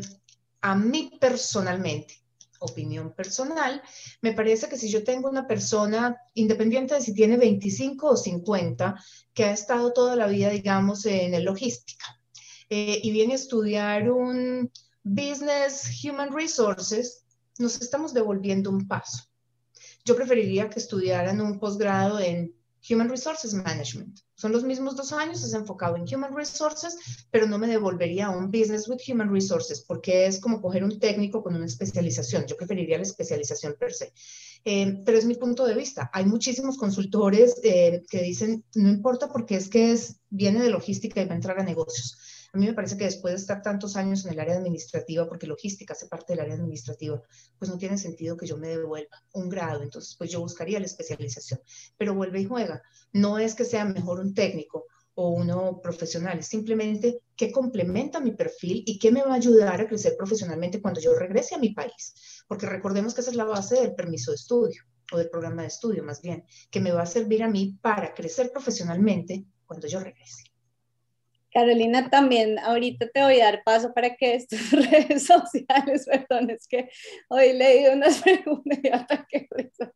a mí personalmente, opinión personal, me parece que si yo tengo una persona, independiente de si tiene 25 o 50, que ha estado toda la vida, digamos, en logística eh, y viene a estudiar un business human resources, nos estamos devolviendo un paso. Yo preferiría que estudiaran un posgrado en Human Resources Management. Son los mismos dos años, es enfocado en Human Resources, pero no me devolvería a un Business with Human Resources porque es como coger un técnico con una especialización. Yo preferiría la especialización per se. Eh, pero es mi punto de vista. Hay muchísimos consultores eh, que dicen, no importa porque es que es, viene de logística y va a entrar a negocios. A mí me parece que después de estar tantos años en el área administrativa, porque logística hace parte del área administrativa, pues no tiene sentido que yo me devuelva un grado. Entonces, pues yo buscaría la especialización. Pero vuelve y juega. No es que sea mejor un técnico o uno profesional, es simplemente qué complementa mi perfil y qué me va a ayudar a crecer profesionalmente cuando yo regrese a mi país. Porque recordemos que esa es la base del permiso de estudio o del programa de estudio más bien, que me va a servir a mí para crecer profesionalmente cuando yo regrese. Carolina, también ahorita te voy a dar paso para que tus redes sociales, perdón, es que hoy leí unas preguntas y ataque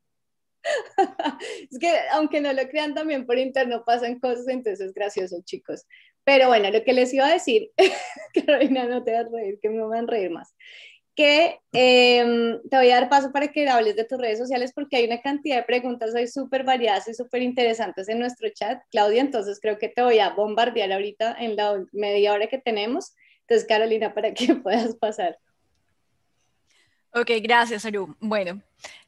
es que aunque no lo crean también por interno pasan cosas, entonces es gracioso, chicos. Pero bueno, lo que les iba a decir, Carolina, no te vas a reír, que me van a reír más que em, te voy a dar paso para que hables de tus redes sociales porque hay una cantidad de preguntas hoy súper variadas y súper interesantes en nuestro chat, Claudia, entonces creo que te voy a bombardear ahorita en la media hora que tenemos. Entonces, Carolina, para que puedas pasar. Ok, gracias, Aru. Bueno,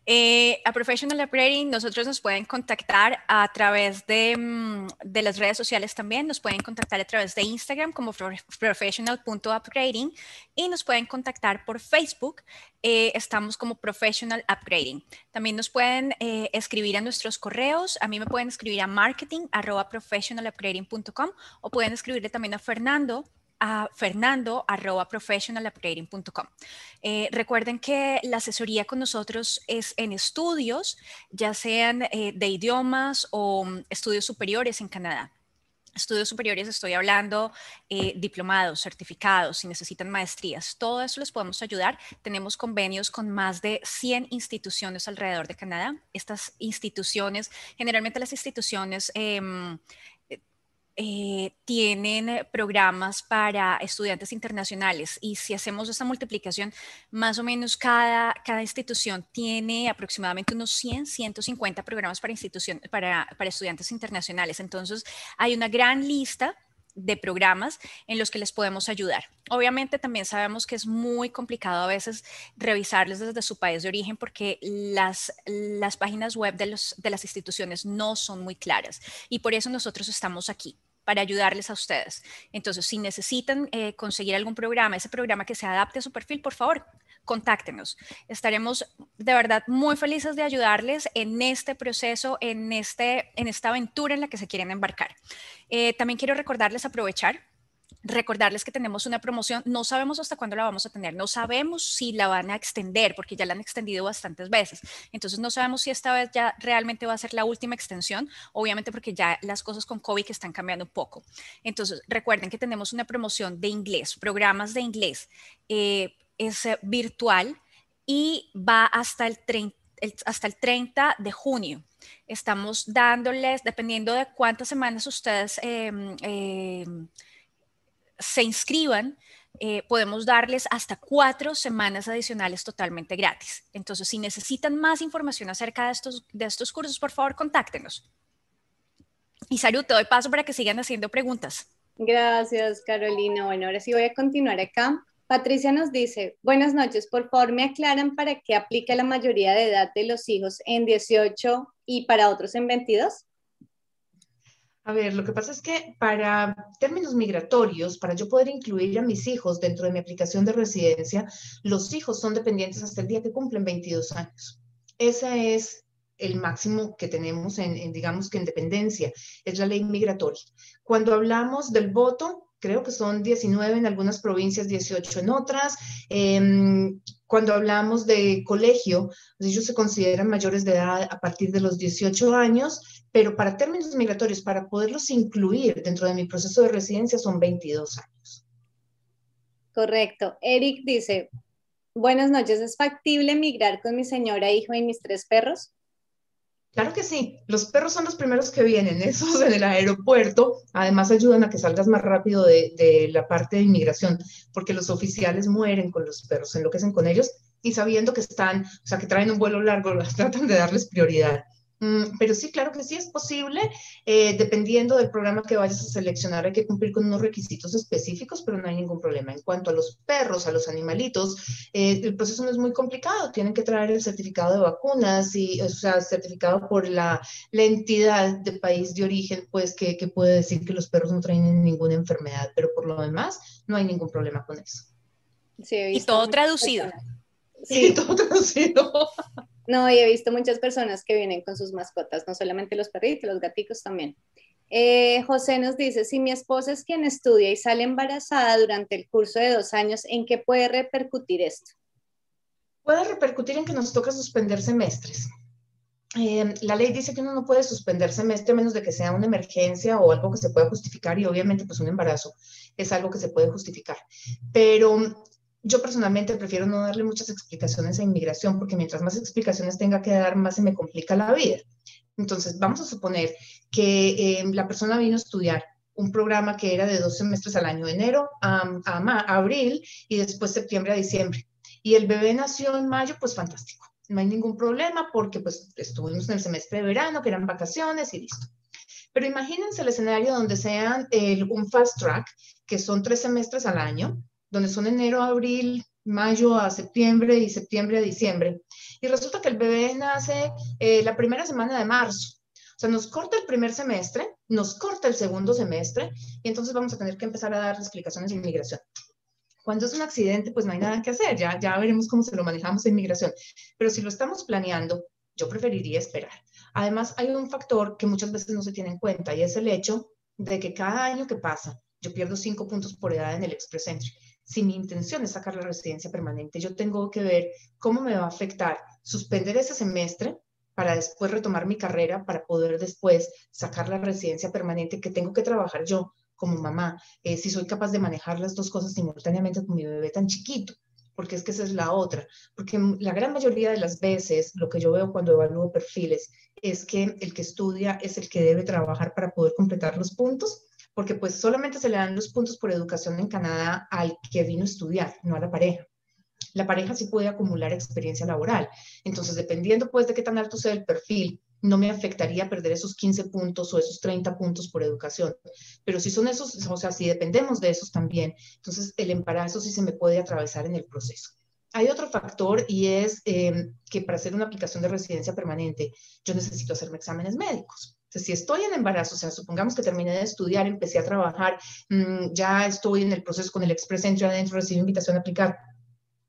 eh, a Professional Upgrading, nosotros nos pueden contactar a través de, mm, de, las redes sociales también, nos pueden contactar a través de Instagram como professional.upgrading y nos pueden contactar por Facebook, eh, estamos como Professional Upgrading. También nos pueden eh, escribir a nuestros correos, a mí me pueden escribir a marketing professionalupgrading.com o pueden escribirle también a Fernando a fernando eh, recuerden que la asesoría con nosotros es en estudios, ya sean eh, de idiomas o mm, estudios superiores en Canadá. Estudios superiores, estoy hablando eh, diplomados, certificados, si necesitan maestrías, todo eso les podemos ayudar. Tenemos convenios con más de 100 instituciones alrededor de Canadá. Estas instituciones, generalmente las instituciones em, eh, tienen programas para estudiantes internacionales y si hacemos esta multiplicación, más o menos cada, cada institución tiene aproximadamente unos 100, 150 programas para, para, para estudiantes internacionales. Entonces, hay una gran lista de programas en los que les podemos ayudar. Obviamente también sabemos que es muy complicado a veces revisarles desde su país de origen porque las, las páginas web de, los, de las instituciones no son muy claras y por eso nosotros estamos aquí para ayudarles a ustedes. Entonces, si necesitan eh, conseguir algún programa, ese programa que se adapte a su perfil, por favor, contáctenos. Estaremos de verdad muy felices de ayudarles en este proceso, en, este, en esta aventura en la que se quieren embarcar. Eh, también quiero recordarles aprovechar Recordarles que tenemos una promoción, no sabemos hasta cuándo la vamos a tener, no sabemos si la van a extender porque ya la han extendido bastantes veces. Entonces no sabemos si esta vez ya realmente va a ser la última extensión, obviamente porque ya las cosas con COVID están cambiando un poco. Entonces recuerden que tenemos una promoción de inglés, programas de inglés, eh, es eh, virtual y va hasta el 30 hasta el 30 de junio. Estamos dándoles, dependiendo de cuántas semanas ustedes em, em, se inscriban, eh, podemos darles hasta cuatro semanas adicionales totalmente gratis. Entonces, si necesitan más información acerca de estos, de estos cursos, por favor, contáctenos. Y salud, te doy paso para que sigan haciendo preguntas. Gracias, Carolina. Bueno, ahora sí voy a continuar acá. Patricia nos dice, buenas noches, por favor me aclaran para qué aplica la mayoría de edad de los hijos en 18 y para otros en 22. A ver, lo que pasa es que para términos migratorios, para yo poder incluir a mis hijos dentro de mi aplicación de residencia, los hijos son dependientes hasta el día que cumplen 22 años. Ese es el máximo que tenemos en, digamos que en dependencia, es la ley migratoria. Cuando hablamos del voto, creo que son 19 en algunas provincias, 18 en otras. Em, cuando hablamos de colegio, pues, ellos se consideran mayores de edad a partir de los 18 años, pero para términos migratorios, para poderlos incluir dentro de mi proceso de residencia, son 22 años. Correcto. Eric dice, buenas noches, ¿es factible migrar con mi señora, hijo y mis tres perros? Claro que sí, los perros son los primeros que vienen, esos en el aeropuerto, además ayudan a que salgas más rápido de, la parte de inmigración, porque los oficiales mueren con los perros, enloquecen con ellos y sabiendo que están, o sea, que traen un vuelo largo, tratan de darles prioridad. Mm, pero sí, claro que sí es posible, eh, dependiendo del programa que vayas a seleccionar, hay que cumplir con unos requisitos específicos, pero no hay ningún problema. En cuanto a los perros, a los animalitos, eh, el proceso no es muy complicado, tienen que traer el certificado de vacunas, y, o sea, certificado por la, la entidad de país de origen, pues que, que, puede decir que los perros no traen ninguna enfermedad, pero por lo demás no hay ningún problema con eso. Sí, y todo traducido. Sí, todo traducido. No, y he visto muchas personas que vienen con sus mascotas, no solamente los perritos, los gaticos también. Eh, José nos dice, si mi esposa es quien estudia y sale embarazada durante el curso de dos años, ¿en qué puede repercutir esto? Puede repercutir en que nos toca suspender semestres. Eh, la ley dice que uno no puede suspender semestre a menos de que sea una emergencia o algo que se pueda justificar y obviamente pues un embarazo es algo que se puede justificar. Pero yo personalmente prefiero no darle muchas explicaciones a inmigración porque mientras más explicaciones tenga que dar, más se me complica la vida. Entonces, vamos a suponer que eh, la persona vino a estudiar un programa que era de dos semestres al año, enero a, abril y después septiembre a diciembre. Y el bebé nació en mayo, pues fantástico. No hay ningún problema porque pues estuvimos en el semestre de verano, que eran vacaciones y listo. Pero imagínense el escenario donde sean un fast track, que son tres semestres al año, donde son enero, abril, mayo a septiembre y septiembre a diciembre. Y resulta que el bebé nace eh, la primera semana de marzo. O sea, nos corta el primer semestre, nos corta el segundo semestre y entonces vamos a tener que empezar a dar explicaciones de inmigración. Cuando es un accidente, pues no hay nada que hacer, ya, ya veremos cómo se lo manejamos en inmigración. Pero si lo estamos planeando, yo preferiría esperar. Además, hay un factor que muchas veces no se tiene en cuenta y es el hecho de que cada año que pasa, yo pierdo cinco puntos por edad en el Express Entry. Si mi intención es sacar la residencia permanente, yo tengo que ver cómo me va a afectar suspender ese semestre para después retomar mi carrera, para poder después sacar la residencia permanente que tengo que trabajar yo como mamá, eh, si soy capaz de manejar las dos cosas simultáneamente con mi bebé tan chiquito, porque es que esa es la otra, porque la gran mayoría de las veces lo que yo veo cuando evalúo perfiles es que el que estudia es el que debe trabajar para poder completar los puntos, porque pues solamente se le dan los puntos por educación en Canadá al que vino a estudiar, no a la pareja la pareja sí puede acumular experiencia laboral. Entonces, dependiendo pues de qué tan alto sea el perfil, no me afectaría perder esos 15 puntos o esos 30 puntos por educación. Pero si son esos, o sea, si dependemos de esos también, entonces el embarazo sí se me puede atravesar en el proceso. Hay otro factor y es em, que para hacer una aplicación de residencia permanente, yo necesito hacerme exámenes médicos. Entonces, si estoy en embarazo, o sea, supongamos que terminé de estudiar, empecé a trabajar, mm, ya estoy en el proceso con el Express Entry adentro, recibí invitación a aplicar,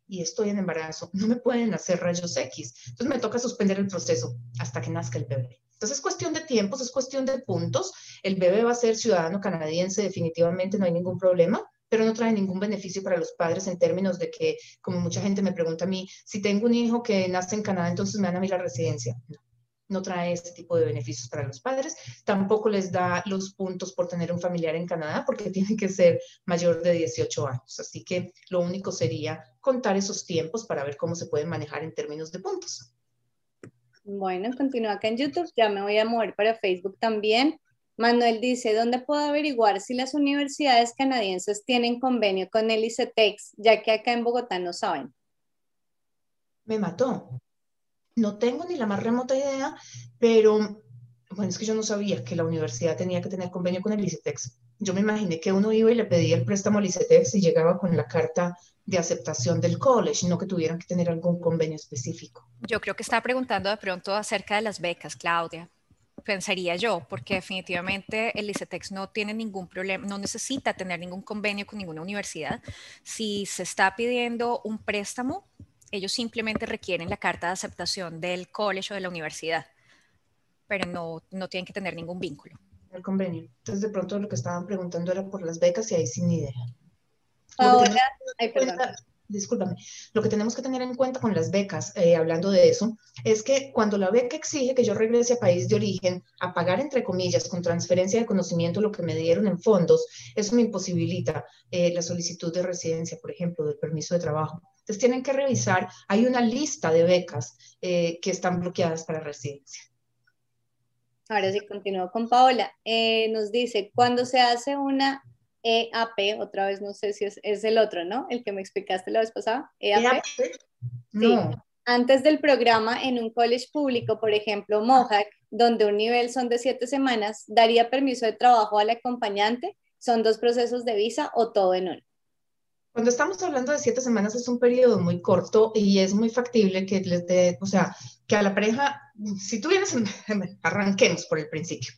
y estoy en embarazo, no me pueden hacer rayos X. Entonces me toca suspender el proceso hasta que nazca el bebé. Entonces es cuestión de tiempos, es cuestión de puntos. El bebé va a ser ciudadano canadiense, definitivamente no hay ningún problema, pero no trae ningún beneficio para los padres en términos de que, como mucha gente me pregunta a mí, si tengo un hijo que nace en Canadá, entonces me dan a mí la residencia. No no trae este tipo de beneficios para los padres. Tampoco les da los puntos por tener un familiar en Canadá porque tiene que ser mayor de 18 años. Así que lo único sería contar esos tiempos para ver cómo se pueden manejar en términos de puntos. Bueno, continúa acá en YouTube. Ya me voy a mover para Facebook también. Manuel dice, ¿dónde puedo averiguar si las universidades canadienses tienen convenio con el ICETEX, ya que acá en Bogotá no saben? Me mató. No tengo ni la más remota idea, pero bueno, es que yo no sabía que la universidad tenía que tener convenio con el ICETEX. Yo me imaginé que uno iba y le pedía el préstamo al ICETEX y llegaba con la carta de aceptación del college, no que tuvieran que tener algún convenio específico. Yo creo que está preguntando de pronto acerca de las becas, Claudia. Pensaría yo, porque definitivamente el ICETEX no tiene ningún problema, no necesita tener ningún convenio con ninguna universidad. Si se está pidiendo un préstamo, ellos simplemente requieren la carta de aceptación del college o de la universidad, pero no, no tienen que tener ningún vínculo. El convenio. Entonces, de pronto lo que estaban preguntando era por las becas y ahí sin idea. Ahora, ay, perdón discúlpame, lo que tenemos que tener en cuenta con las becas, eh, hablando de eso, es que cuando la beca exige que yo regrese a país de origen a pagar, entre comillas, con transferencia de conocimiento lo que me dieron en fondos, eso me imposibilita eh, la solicitud de residencia, por ejemplo, del permiso de trabajo. Entonces tienen que revisar, hay una lista de becas eh, que están bloqueadas para residencia. Ahora sí, continúo con Paola. nos dice, cuando se hace una EAP, otra vez no sé si es, el otro, ¿no? El que me explicaste la vez pasada. EAP. No. Antes del programa en un college público, por ejemplo, Mohawk, donde un nivel son de siete semanas, ¿daría permiso de trabajo al acompañante? ¿Son dos procesos de visa o todo en uno? Cuando estamos hablando de siete semanas es un periodo muy corto y es muy factible que les dé, o sea, que a la pareja, si tú vienes, arranquemos por el principio.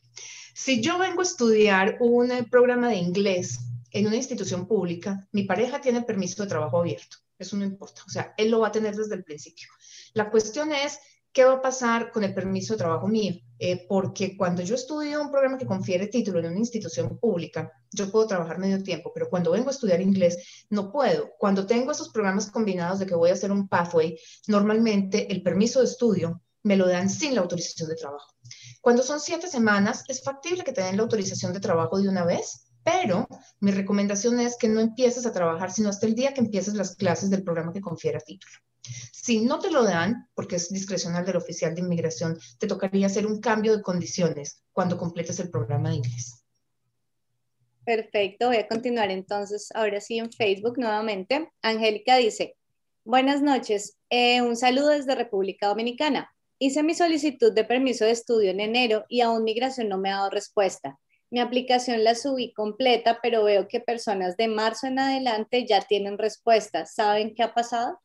Si yo vengo a estudiar un programa de inglés en una institución pública, mi pareja tiene permiso de trabajo abierto. Eso no importa. O sea, él lo va a tener desde el principio. La cuestión es, ¿qué va a pasar con el permiso de trabajo mío? Eh, porque cuando yo estudio un programa que confiere título en una institución pública, yo puedo trabajar medio tiempo, pero cuando vengo a estudiar inglés, no puedo. Cuando tengo esos programas combinados de que voy a hacer un pathway, normalmente el permiso de estudio me lo dan sin la autorización de trabajo. Cuando son siete semanas, es factible que te den la autorización de trabajo de una vez, pero mi recomendación es que no empieces a trabajar sino hasta el día que empieces las clases del programa que confiera título. Si no te lo dan, porque es discrecional del oficial de inmigración, te tocaría hacer un cambio de condiciones cuando completes el programa de inglés. Perfecto, voy a continuar entonces, ahora sí en Facebook nuevamente. Angélica dice, buenas noches, eh, un saludo desde República Dominicana. Hice mi solicitud de permiso de estudio en enero y aún migración no me ha dado respuesta. mi aplicación la subí completa, pero veo que personas de marzo en adelante ya tienen respuestas. ¿Saben qué ha pasado?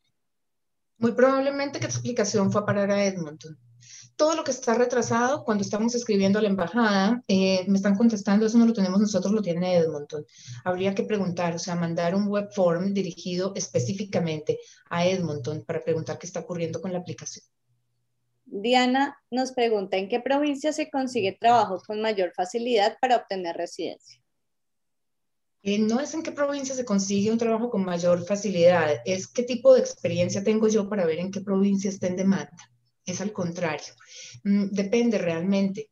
Muy probablemente que tu aplicación fue a parar a Edmonton. Todo lo que está retrasado, cuando estamos escribiendo a la embajada, eh, me están contestando, eso no lo tenemos nosotros, lo tiene Edmonton. Habría que preguntar, o sea, mandar un web form dirigido específicamente a Edmonton para preguntar qué está ocurriendo con la aplicación. Diana nos pregunta, ¿en qué provincia se consigue trabajo con mayor facilidad para obtener residencia? Eh, no es en qué provincia se consigue un trabajo con mayor facilidad, es qué tipo de experiencia tengo yo para ver en qué provincia está en demanda. Es al contrario. Mm, depende realmente.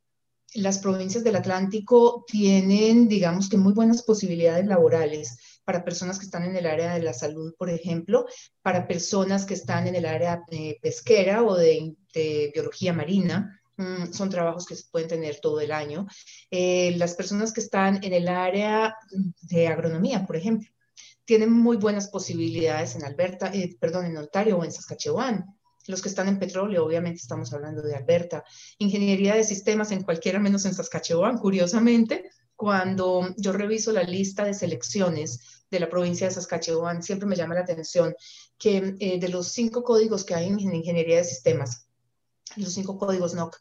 Las provincias del Atlántico tienen, digamos que, muy buenas posibilidades laborales para personas que están en el área de la salud, por ejemplo, para personas que están en el área eh, pesquera o de, biología marina, son trabajos que se pueden tener todo el año. Eh, las personas que están en el área de agronomía, por ejemplo, tienen muy buenas posibilidades en Alberta, eh, perdón, en Ontario o en Saskatchewan. Los que están en petróleo, obviamente estamos hablando de Alberta. Ingeniería de sistemas en cualquiera menos en Saskatchewan, curiosamente, cuando yo reviso la lista de selecciones de la provincia de Saskatchewan, siempre me llama la atención que eh, de los cinco códigos que hay en ingeniería de sistemas, los cinco códigos NOC,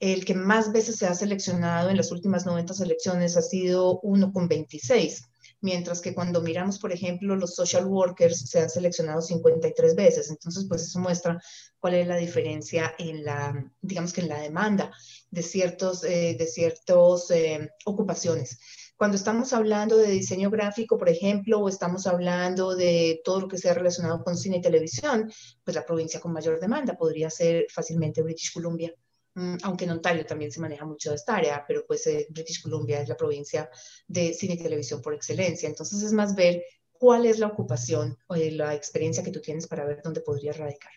el que más veces se ha seleccionado en las últimas 90 selecciones ha sido uno con 26 mientras que cuando miramos, por ejemplo, los social workers se han seleccionado 53 veces. Entonces, pues eso muestra cuál es la diferencia en la, digamos que en la demanda de ciertos, eh, de ciertos eh, ocupaciones. Cuando estamos hablando de diseño gráfico, por ejemplo, o estamos hablando de todo lo que sea relacionado con cine y televisión, pues la provincia con mayor demanda podría ser fácilmente British Columbia. Mm, aunque en Ontario también se maneja mucho esta área, pero pues eh, British Columbia es la provincia de cine y televisión por excelencia. Entonces es más ver cuál es la ocupación o eh, la experiencia que tú tienes para ver dónde podrías radicar.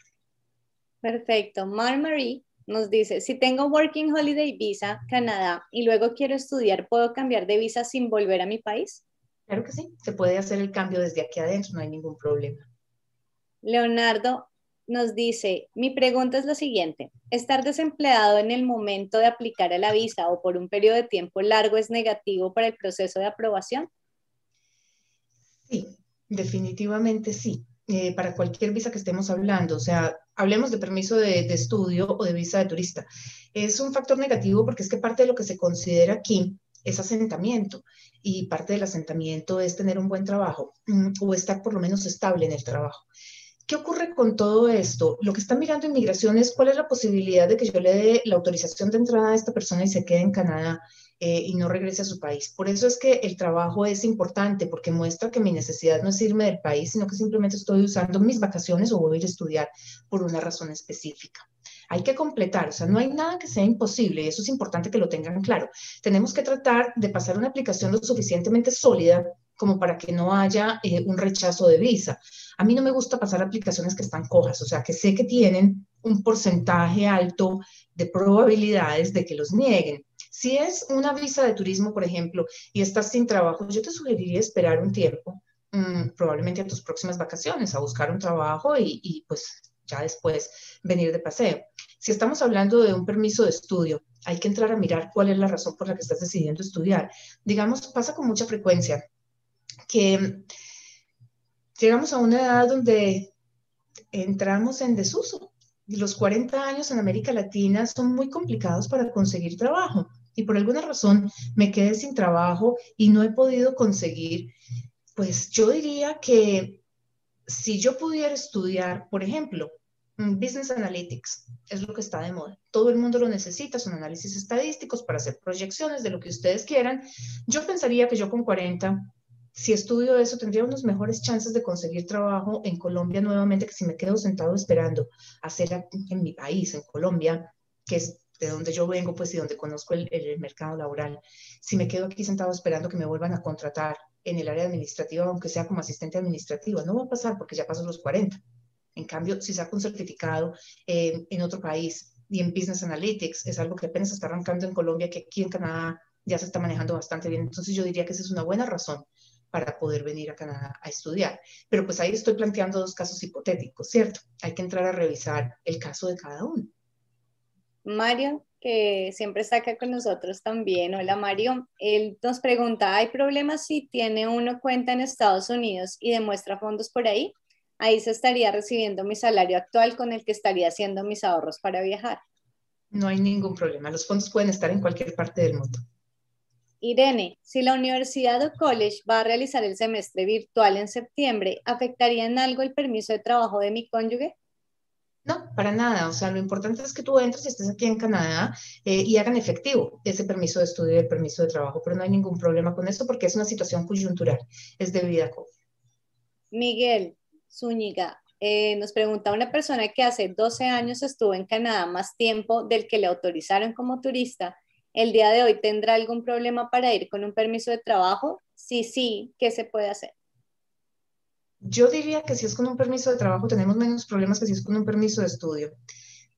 Perfecto. Mar Marie nos dice, si tengo Working Holiday Visa, Canadá, y luego quiero estudiar, ¿puedo cambiar de visa sin volver a mi país? Claro que sí, se puede hacer el cambio desde aquí adentro, no hay ningún problema. Leonardo nos dice, mi pregunta es la siguiente, ¿estar desempleado en el momento de aplicar a la visa o por un periodo de tiempo largo es negativo para el proceso de aprobación? Sí, definitivamente sí. Eh, para cualquier visa que estemos hablando, o sea, hablemos de permiso de, de estudio o de visa de turista, es un factor negativo porque es que parte de lo que se considera aquí es asentamiento y parte del asentamiento es tener un buen trabajo mm, o estar por lo menos estable en el trabajo. ¿Qué ocurre con todo esto? Lo que está mirando inmigración es cuál es la posibilidad de que yo le dé la autorización de entrada a esta persona y se quede en Canadá eh, y no regrese a su país. Por eso es que el trabajo es importante, porque muestra que mi necesidad no es irme del país, sino que simplemente estoy usando mis vacaciones o voy a ir a estudiar por una razón específica hay que completar, o sea, no hay nada que sea imposible y eso es importante que lo tengan claro. Tenemos que tratar de pasar una aplicación lo suficientemente sólida como para que no haya eh, un rechazo de visa. A mí no me gusta pasar aplicaciones que están cojas, o sea, que sé que tienen un porcentaje alto de probabilidades de que los nieguen. Si es una visa de turismo, por ejemplo, y estás sin trabajo, yo te sugeriría esperar un tiempo, mm, probablemente a tus próximas vacaciones, a buscar un trabajo y, y pues ya después venir de paseo. Si estamos hablando de un permiso de estudio, hay que entrar a mirar cuál es la razón por la que estás decidiendo estudiar. Digamos, pasa con mucha frecuencia que llegamos a una edad donde entramos en desuso. Los 40 años en América Latina son muy complicados para conseguir trabajo y por alguna razón me quedé sin trabajo y no he podido conseguir, pues yo diría que si yo pudiera estudiar, por ejemplo, Business Analytics es lo que está de moda. Todo el mundo lo necesita, son análisis estadísticos para hacer proyecciones de lo que ustedes quieran. Yo pensaría que yo con 40 si estudio eso, tendría unos mejores chances de conseguir trabajo en Colombia nuevamente que si me quedo sentado esperando hacer en mi país, en Colombia, que es de donde yo vengo, pues, y donde conozco el, mercado laboral. Si me quedo aquí sentado esperando que me vuelvan a contratar en el área administrativa, aunque sea como asistente administrativa, no va a pasar porque ya paso los 40. En cambio, si saco un certificado en otro país y en Business Analytics, es algo que apenas está arrancando en Colombia, que aquí en Canadá ya se está manejando bastante bien. Entonces, yo diría que esa es una buena razón para poder venir a Canadá a estudiar. Pero pues ahí estoy planteando dos casos hipotéticos, ¿cierto? Hay que entrar a revisar el caso de cada uno. Mario que siempre está acá con nosotros también. Hola Mario. Él nos pregunta, ¿hay problemas si tiene uno cuenta en Estados Unidos y demuestra fondos por ahí? Ahí se estaría recibiendo mi salario actual con el que estaría haciendo mis ahorros para viajar. No hay ningún problema. Los fondos pueden estar en cualquier parte del mundo. Irene, si la universidad o college va a realizar el semestre virtual en septiembre, ¿afectaría en algo el permiso de trabajo de mi cónyuge? No, para nada. O sea, lo importante es que tú entres y estés aquí en Canadá eh, y hagan efectivo ese permiso de estudio y el permiso de trabajo, pero no hay ningún problema con esto porque es una situación coyuntural, es debido a COVID. Miguel Zúñiga, eh, nos pregunta una persona que hace 12 años estuvo en Canadá más tiempo del que le autorizaron como turista. ¿El día de hoy tendrá algún problema para ir con un permiso de trabajo? Sí, sí, ¿qué se puede hacer? Yo diría que si es con un permiso de trabajo tenemos menos problemas que si es con un permiso de estudio,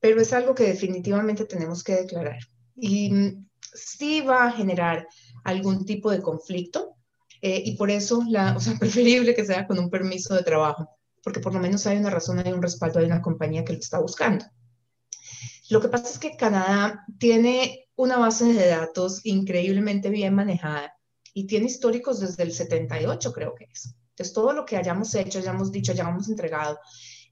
pero es algo que definitivamente tenemos que declarar. Y mm, sí va a generar algún tipo de conflicto eh, y por eso la, o sea, preferible que sea con un permiso de trabajo, porque por lo menos hay una razón, hay un respaldo, hay una compañía que lo está buscando. Lo que pasa es que Canadá tiene una base de datos increíblemente bien manejada y tiene históricos desde el 78, creo que es. Entonces, todo lo que hayamos hecho, hayamos dicho, hayamos entregado,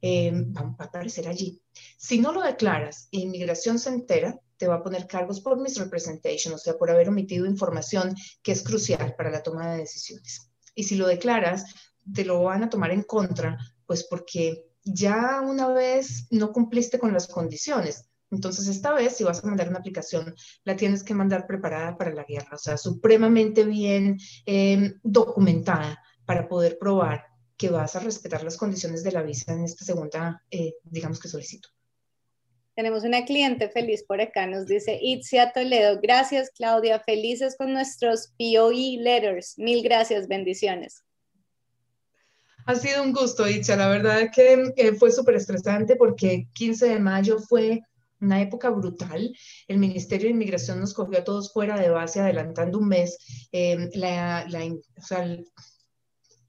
eh, va, a aparecer allí. Si no lo declaras, inmigración se entera, te va a poner cargos por misrepresentation, o sea, por haber omitido información que es crucial para la toma de decisiones. Y si lo declaras, te lo van a tomar en contra, pues porque ya una vez no cumpliste con las condiciones. Entonces, esta vez, si vas a mandar una aplicación, la tienes que mandar preparada para la guerra, o sea, supremamente bien eh, documentada para poder probar que vas a respetar las condiciones de la visa en esta segunda, eh, digamos que solicito. Tenemos una cliente feliz por acá, nos dice Itzia Toledo. Gracias, Claudia. Felices con nuestros POE letters. Mil gracias, bendiciones. Ha sido un gusto, Itzia. La verdad que eh, fue súper estresante porque 15 de mayo fue una época brutal. El Ministerio de Inmigración nos cogió a todos fuera de base, adelantando un mes. Eh, la, la, o sea,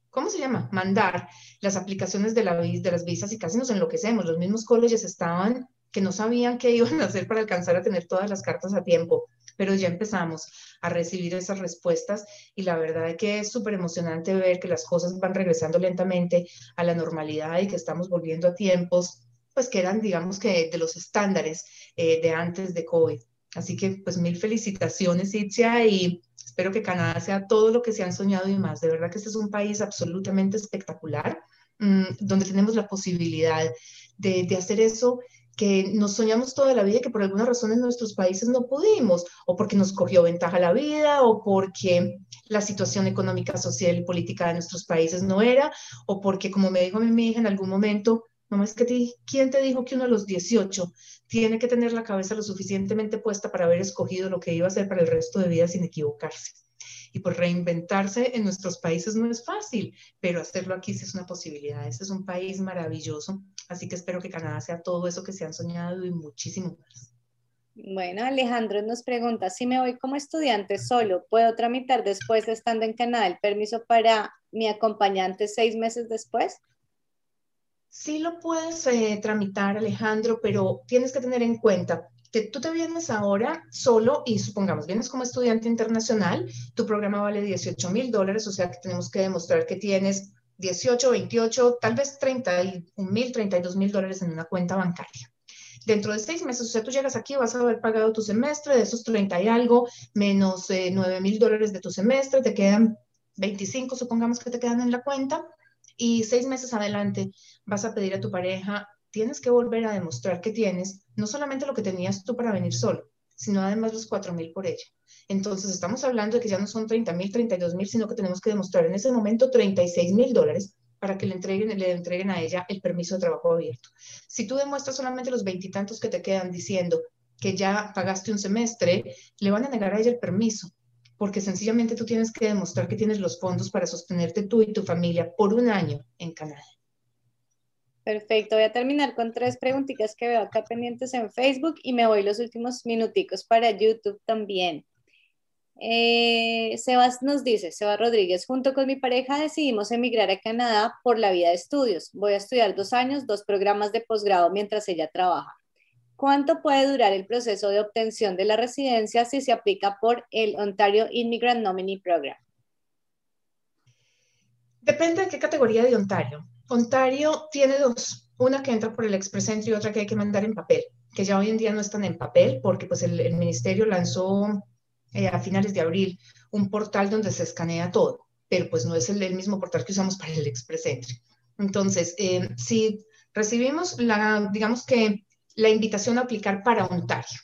¿cómo se llama? Mandar las aplicaciones de, la, de las visas y casi nos enloquecemos. Los mismos colegios estaban que no sabían qué iban a hacer para alcanzar a tener todas las cartas a tiempo, pero ya empezamos a recibir esas respuestas y la verdad es que es súper emocionante ver que las cosas van regresando lentamente a la normalidad y que estamos volviendo a tiempos, pues que eran, digamos que, de los estándares eh, de antes de COVID. Así que, pues, mil felicitaciones, Itzia, y Espero que Canadá sea todo lo que se han soñado y más. De verdad que este es un país absolutamente espectacular, mm, donde tenemos la posibilidad de, de hacer eso que nos soñamos toda la vida y que por alguna razón en nuestros países no pudimos, o porque nos cogió ventaja la vida, o porque la situación económica, social y política de nuestros países no era, o porque, como me dijo mi hija en algún momento, mamá, es que te, ¿quién te dijo que uno a los 18 tiene que tener la cabeza lo suficientemente puesta para haber escogido lo que iba a hacer para el resto de vida sin equivocarse. Y por reinventarse en nuestros países no es fácil, pero hacerlo aquí sí es una posibilidad. Este es un país maravilloso, así que espero que Canadá sea todo eso que se han soñado y muchísimo más. Bueno, Alejandro nos pregunta, si me voy como estudiante solo, ¿puedo tramitar después, estando en Canadá, el permiso para mi acompañante seis meses después? Sí lo puedes eh, tramitar, Alejandro, pero tienes que tener en cuenta que tú te vienes ahora solo y supongamos, vienes como estudiante internacional, tu programa vale 18 mil dólares, o sea que tenemos que demostrar que tienes 18, 28, tal vez 31 mil, 32 mil dólares en una cuenta bancaria. Dentro de seis meses, o sea, tú llegas aquí, vas a haber pagado tu semestre, de esos 30 y algo, menos 9 eh, mil dólares de tu semestre, te quedan 25, supongamos que te quedan en la cuenta, y seis meses adelante vas a pedir a tu pareja, tienes que volver a demostrar que tienes no solamente lo que tenías tú para venir solo, sino además los cuatro mil por ella. Entonces estamos hablando de que ya no son 30 mil, 32 mil, sino que tenemos que demostrar en ese momento 36 mil dólares para que le entreguen, le entreguen a ella el permiso de trabajo abierto. Si tú demuestras solamente los veintitantos que te quedan diciendo que ya pagaste un semestre, le van a negar a ella el permiso porque sencillamente tú tienes que demostrar que tienes los fondos para sostenerte tú y tu familia por un año en Canadá. Perfecto, voy a terminar con tres preguntitas que veo acá pendientes en Facebook y me voy los últimos minuticos para YouTube también. Eh, Sebas nos dice, Sebas Rodríguez, junto con mi pareja decidimos emigrar a Canadá por la vida de estudios. Voy a estudiar dos años, dos programas de posgrado mientras ella trabaja. ¿Cuánto puede durar el proceso de obtención de la residencia si se aplica por el Ontario Immigrant Nominee Program? Depende de qué categoría de Ontario. Ontario tiene dos, una que entra por el Express Entry y otra que hay que mandar en papel, que ya hoy en día no están en papel porque pues el, ministerio lanzó eh, a finales de abril un portal donde se escanea todo, pero pues no es el, mismo portal que usamos para el Express Entry. Entonces, eh, si recibimos la, digamos que la invitación a aplicar para Ontario,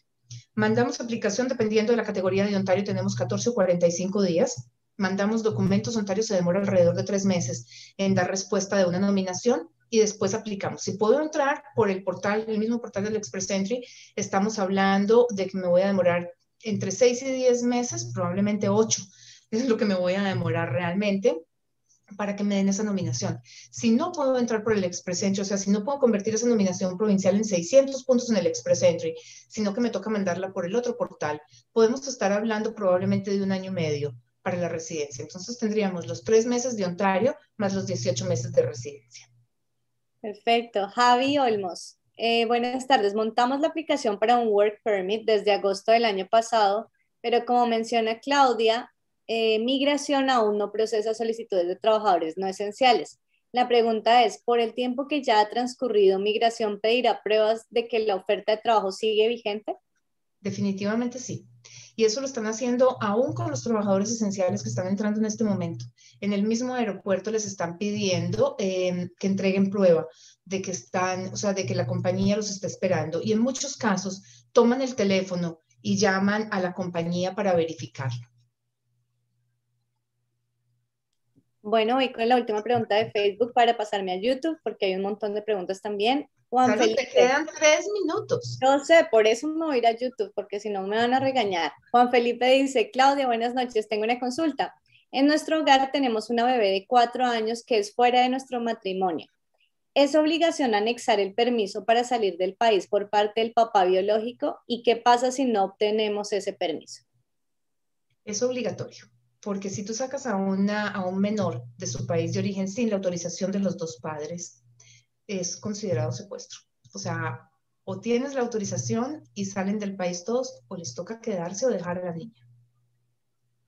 mandamos aplicación dependiendo de la categoría de Ontario, tenemos 14 o 45 días mandamos documentos, Ontario se demora alrededor de tres meses en dar respuesta de una nominación y después aplicamos. Si puedo entrar por el portal, el mismo portal del Express Entry, estamos hablando de que me voy a demorar entre seis y diez meses, probablemente ocho. Es lo que me voy a demorar realmente para que me den esa nominación. Si no puedo entrar por el Express Entry, o sea, si no puedo convertir esa nominación provincial en 600 puntos en el Express Entry, sino que me toca mandarla por el otro portal, podemos estar hablando probablemente de un año y medio para la residencia. Entonces tendríamos los tres meses de Ontario más los 18 meses de residencia. Perfecto. Javi Olmos. Eh, buenas tardes. Montamos la aplicación para un Work Permit desde agosto del año pasado, pero como menciona Claudia, eh, migración aún no procesa solicitudes de trabajadores no esenciales. La pregunta es, ¿por el tiempo que ya ha transcurrido, migración pedirá pruebas de que la oferta de trabajo sigue vigente? Definitivamente sí. Y eso lo están haciendo aún con los trabajadores esenciales que están entrando en este momento. En el mismo aeropuerto les están pidiendo eh, que entreguen prueba de que están, o sea, de que la compañía los está esperando. Y en muchos casos toman el teléfono y llaman a la compañía para verificarlo. Bueno, voy con la última pregunta de Facebook para pasarme a YouTube, porque hay un montón de preguntas también. Juan Felipe. Te quedan tres minutos. No sé, por eso me voy a ir a YouTube, porque si no me van a regañar. Juan Felipe dice, Claudia, buenas noches, tengo una consulta. En nuestro hogar tenemos una bebé de cuatro años que es fuera de nuestro matrimonio. ¿Es obligación anexar el permiso para salir del país por parte del papá biológico? ¿Y qué pasa si no obtenemos ese permiso? Es obligatorio, porque si tú sacas a, una, a un menor de su país de origen sin la autorización de los dos padres, es considerado secuestro. O sea, o tienes la autorización y salen del país todos, o les toca quedarse o dejar a la niña.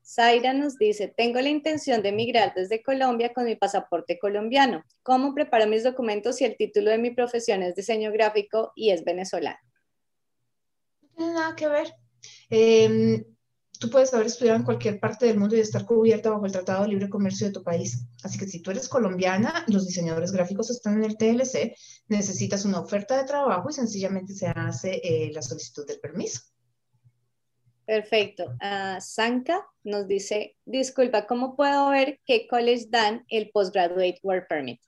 Zaira nos dice, tengo la intención de emigrar desde Colombia con mi pasaporte colombiano. ¿Cómo preparo mis documentos si el título de mi profesión es diseño gráfico y es venezolano? No tiene nada que ver. Eh, tú puedes haber estudiado en cualquier parte del mundo y estar cubierta bajo el Tratado de Libre Comercio de tu país. Así que si tú eres colombiana, los diseñadores gráficos están en el TLC, necesitas una oferta de trabajo y sencillamente se hace eh, la solicitud del permiso. Perfecto. Uh, Sanka nos dice, disculpa, ¿cómo puedo ver qué college dan el Postgraduate Work Permit?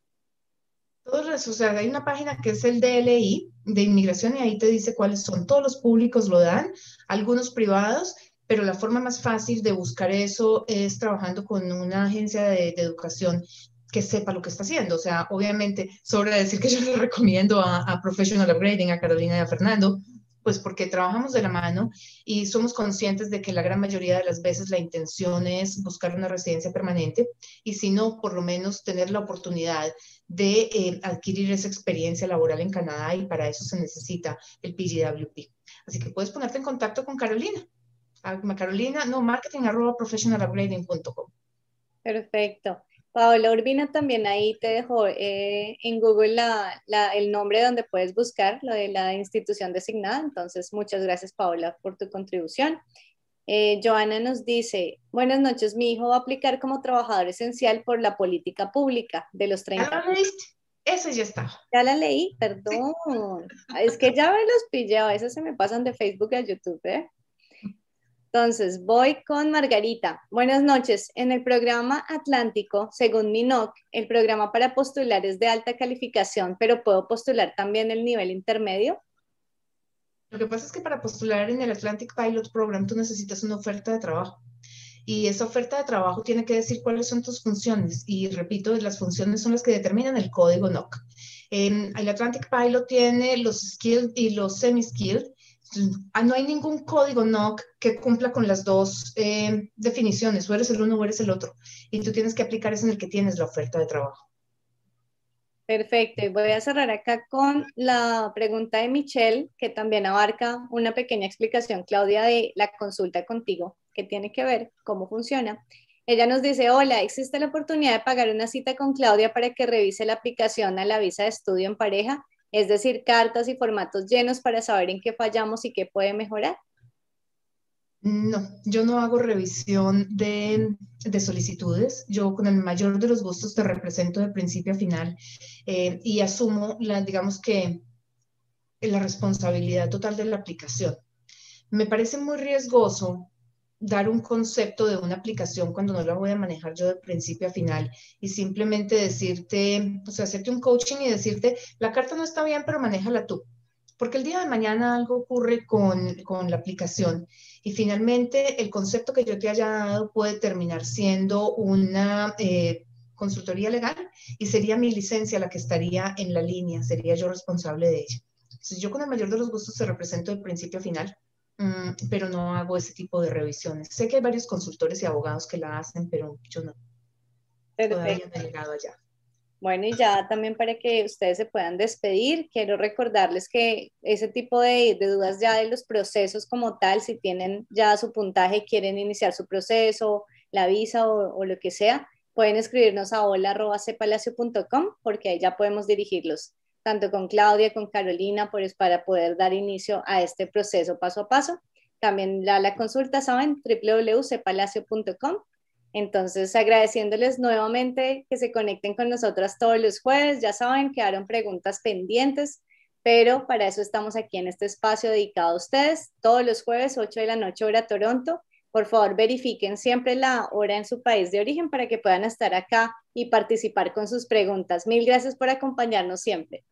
Todos, o sea, hay una página que es el DLI de inmigración y ahí te dice cuáles son. Todos los públicos lo dan, algunos privados pero la forma más fácil de buscar eso es trabajando con una agencia de, educación que sepa lo que está haciendo. O sea, obviamente, sobre decir que yo le recomiendo a, Professional Upgrading, a Carolina y a Fernando, pues porque trabajamos de la mano y somos conscientes de que la gran mayoría de las veces la intención es buscar una residencia permanente y si no, por lo menos tener la oportunidad de eh, adquirir esa experiencia laboral en Canadá y para eso se necesita el PGWP. Así que puedes ponerte en contacto con Carolina. Carolina, no, marketing arroba professionalupgrading.com. Perfecto. Paola Urbina también ahí te dejó eh, en Google el nombre donde puedes buscar lo de la institución designada. Entonces, muchas gracias Paola por tu contribución. Eh, Joana nos dice, buenas noches, mi hijo va a aplicar como trabajador esencial por la política pública de los 30 años. Eso ya está. Ya la leí, perdón. Es que ya me los pillé, a veces se me pasan de Facebook a YouTube, ¿eh? Entonces, voy con Margarita. Buenas noches. En el programa Atlántico, según MINOC, el programa para postular es de alta calificación, pero ¿puedo postular también el nivel intermedio? Lo que pasa es que para postular en el Atlantic Pilot Program tú necesitas una oferta de trabajo. Y esa oferta de trabajo tiene que decir cuáles son tus funciones. Y repito, las funciones son las que determinan el código NOC. En el Atlantic Pilot tiene los skilled y los semi-skilled no hay ningún código NOC que cumpla con las dos eh, definiciones, o eres el uno o eres el otro, y tú tienes que aplicar eso en el que tienes la oferta de trabajo. Perfecto, y voy a cerrar acá con la pregunta de Michelle, que también abarca una pequeña explicación, Claudia, de la consulta contigo, que tiene que ver cómo funciona. Ella nos dice, hola, ¿existe la oportunidad de pagar una cita con Claudia para que revise la aplicación a la visa de estudio en pareja? Es decir, cartas y formatos llenos para saber en qué fallamos y qué puede mejorar. No, yo no hago revisión de, solicitudes. Yo con el mayor de los gustos te represento de principio a final eh, y asumo, la, digamos que, la responsabilidad total de la aplicación. Me parece muy riesgoso dar un concepto de una aplicación cuando no la voy a manejar yo de principio a final y simplemente decirte, o sea, hacerte un coaching y decirte, la carta no está bien, pero manéjala tú. Porque el día de mañana algo ocurre con, con la aplicación y finalmente, el concepto que yo te haya dado puede terminar siendo una eh, consultoría legal y sería mi licencia la que estaría en la línea, sería yo responsable de ella. Entonces, yo con el mayor de los gustos te represento el principio a final, pero no hago ese tipo de revisiones. Sé que hay varios consultores y abogados que la hacen, pero yo no. Todavía no he llegado allá. Bueno, y ya también para que ustedes se puedan despedir, quiero recordarles que ese tipo de, dudas ya de los procesos como tal, si tienen ya su puntaje y quieren iniciar su proceso, la visa o, lo que sea, pueden escribirnos a hola.cepalacio.com porque ahí ya podemos dirigirlos, tanto con Claudia, con Carolina, pues, para poder dar inicio a este proceso paso a paso. También la, la consulta, saben, www.cepalacio.com entonces, agradeciéndoles nuevamente que se conecten con nosotras todos los jueves. Ya saben, quedaron preguntas pendientes, pero para eso estamos aquí en este espacio dedicado a ustedes, todos los jueves, 8 de la noche, hora Toronto. Por favor, verifiquen siempre la hora en su país de origen para que puedan estar acá y participar con sus preguntas. Mil gracias por acompañarnos siempre.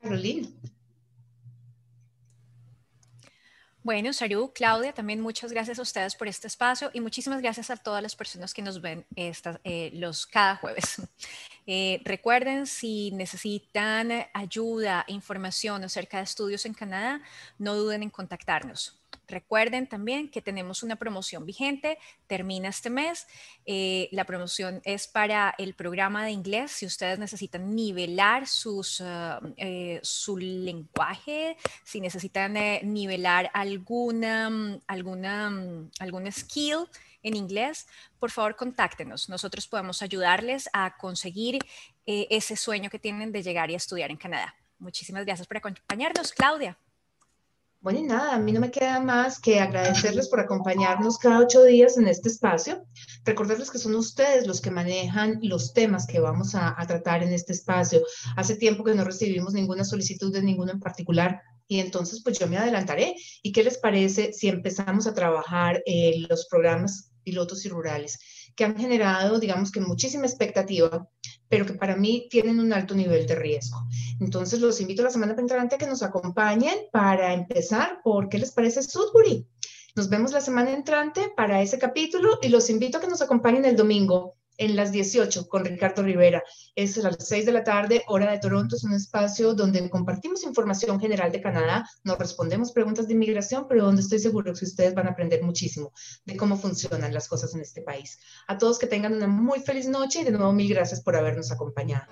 Carolina. Bueno, Saru, Claudia, también muchas gracias a ustedes por este espacio y muchísimas gracias a todas las personas que nos ven eh, los, cada jueves. Eh, recuerden, si necesitan ayuda, información acerca de estudios en Canadá, no duden en contactarnos. Recuerden también que tenemos una promoción vigente, termina este mes. Eh, la promoción es para el programa de inglés. Si ustedes necesitan nivelar sus, ah, eh, su lenguaje, si necesitan eh, nivelar alguna, alguna, algún skill en inglés, por favor contáctenos. Nosotros podemos ayudarles a conseguir ese sueño que tienen de llegar y estudiar en Canadá. Muchísimas gracias por acompañarnos, Claudia. Bueno, y nada, a mí no me queda más que agradecerles por acompañarnos cada ocho días en este espacio. Recordarles que son ustedes los que manejan los temas que vamos a, tratar en este espacio. Hace tiempo que no recibimos ninguna solicitud de ninguno en particular y entonces pues yo me adelantaré. ¿Y qué les parece si empezamos a trabajar en los programas pilotos y rurales que han generado, digamos que muchísima expectativa, pero que para mí tienen un alto nivel de riesgo. Entonces, los invito la semana entrante a que nos acompañen para empezar por qué les parece Sudbury. Nos vemos la semana entrante para ese capítulo y los invito a que nos acompañen el domingo en las 18 con Ricardo Rivera. Es a las 6 de la tarde, hora de Toronto. Es un espacio donde compartimos información general de Canadá, nos respondemos preguntas de inmigración, pero donde estoy seguro que ustedes van a aprender muchísimo de cómo funcionan las cosas en este país. A todos que tengan una muy feliz noche y de nuevo mil gracias por habernos acompañado.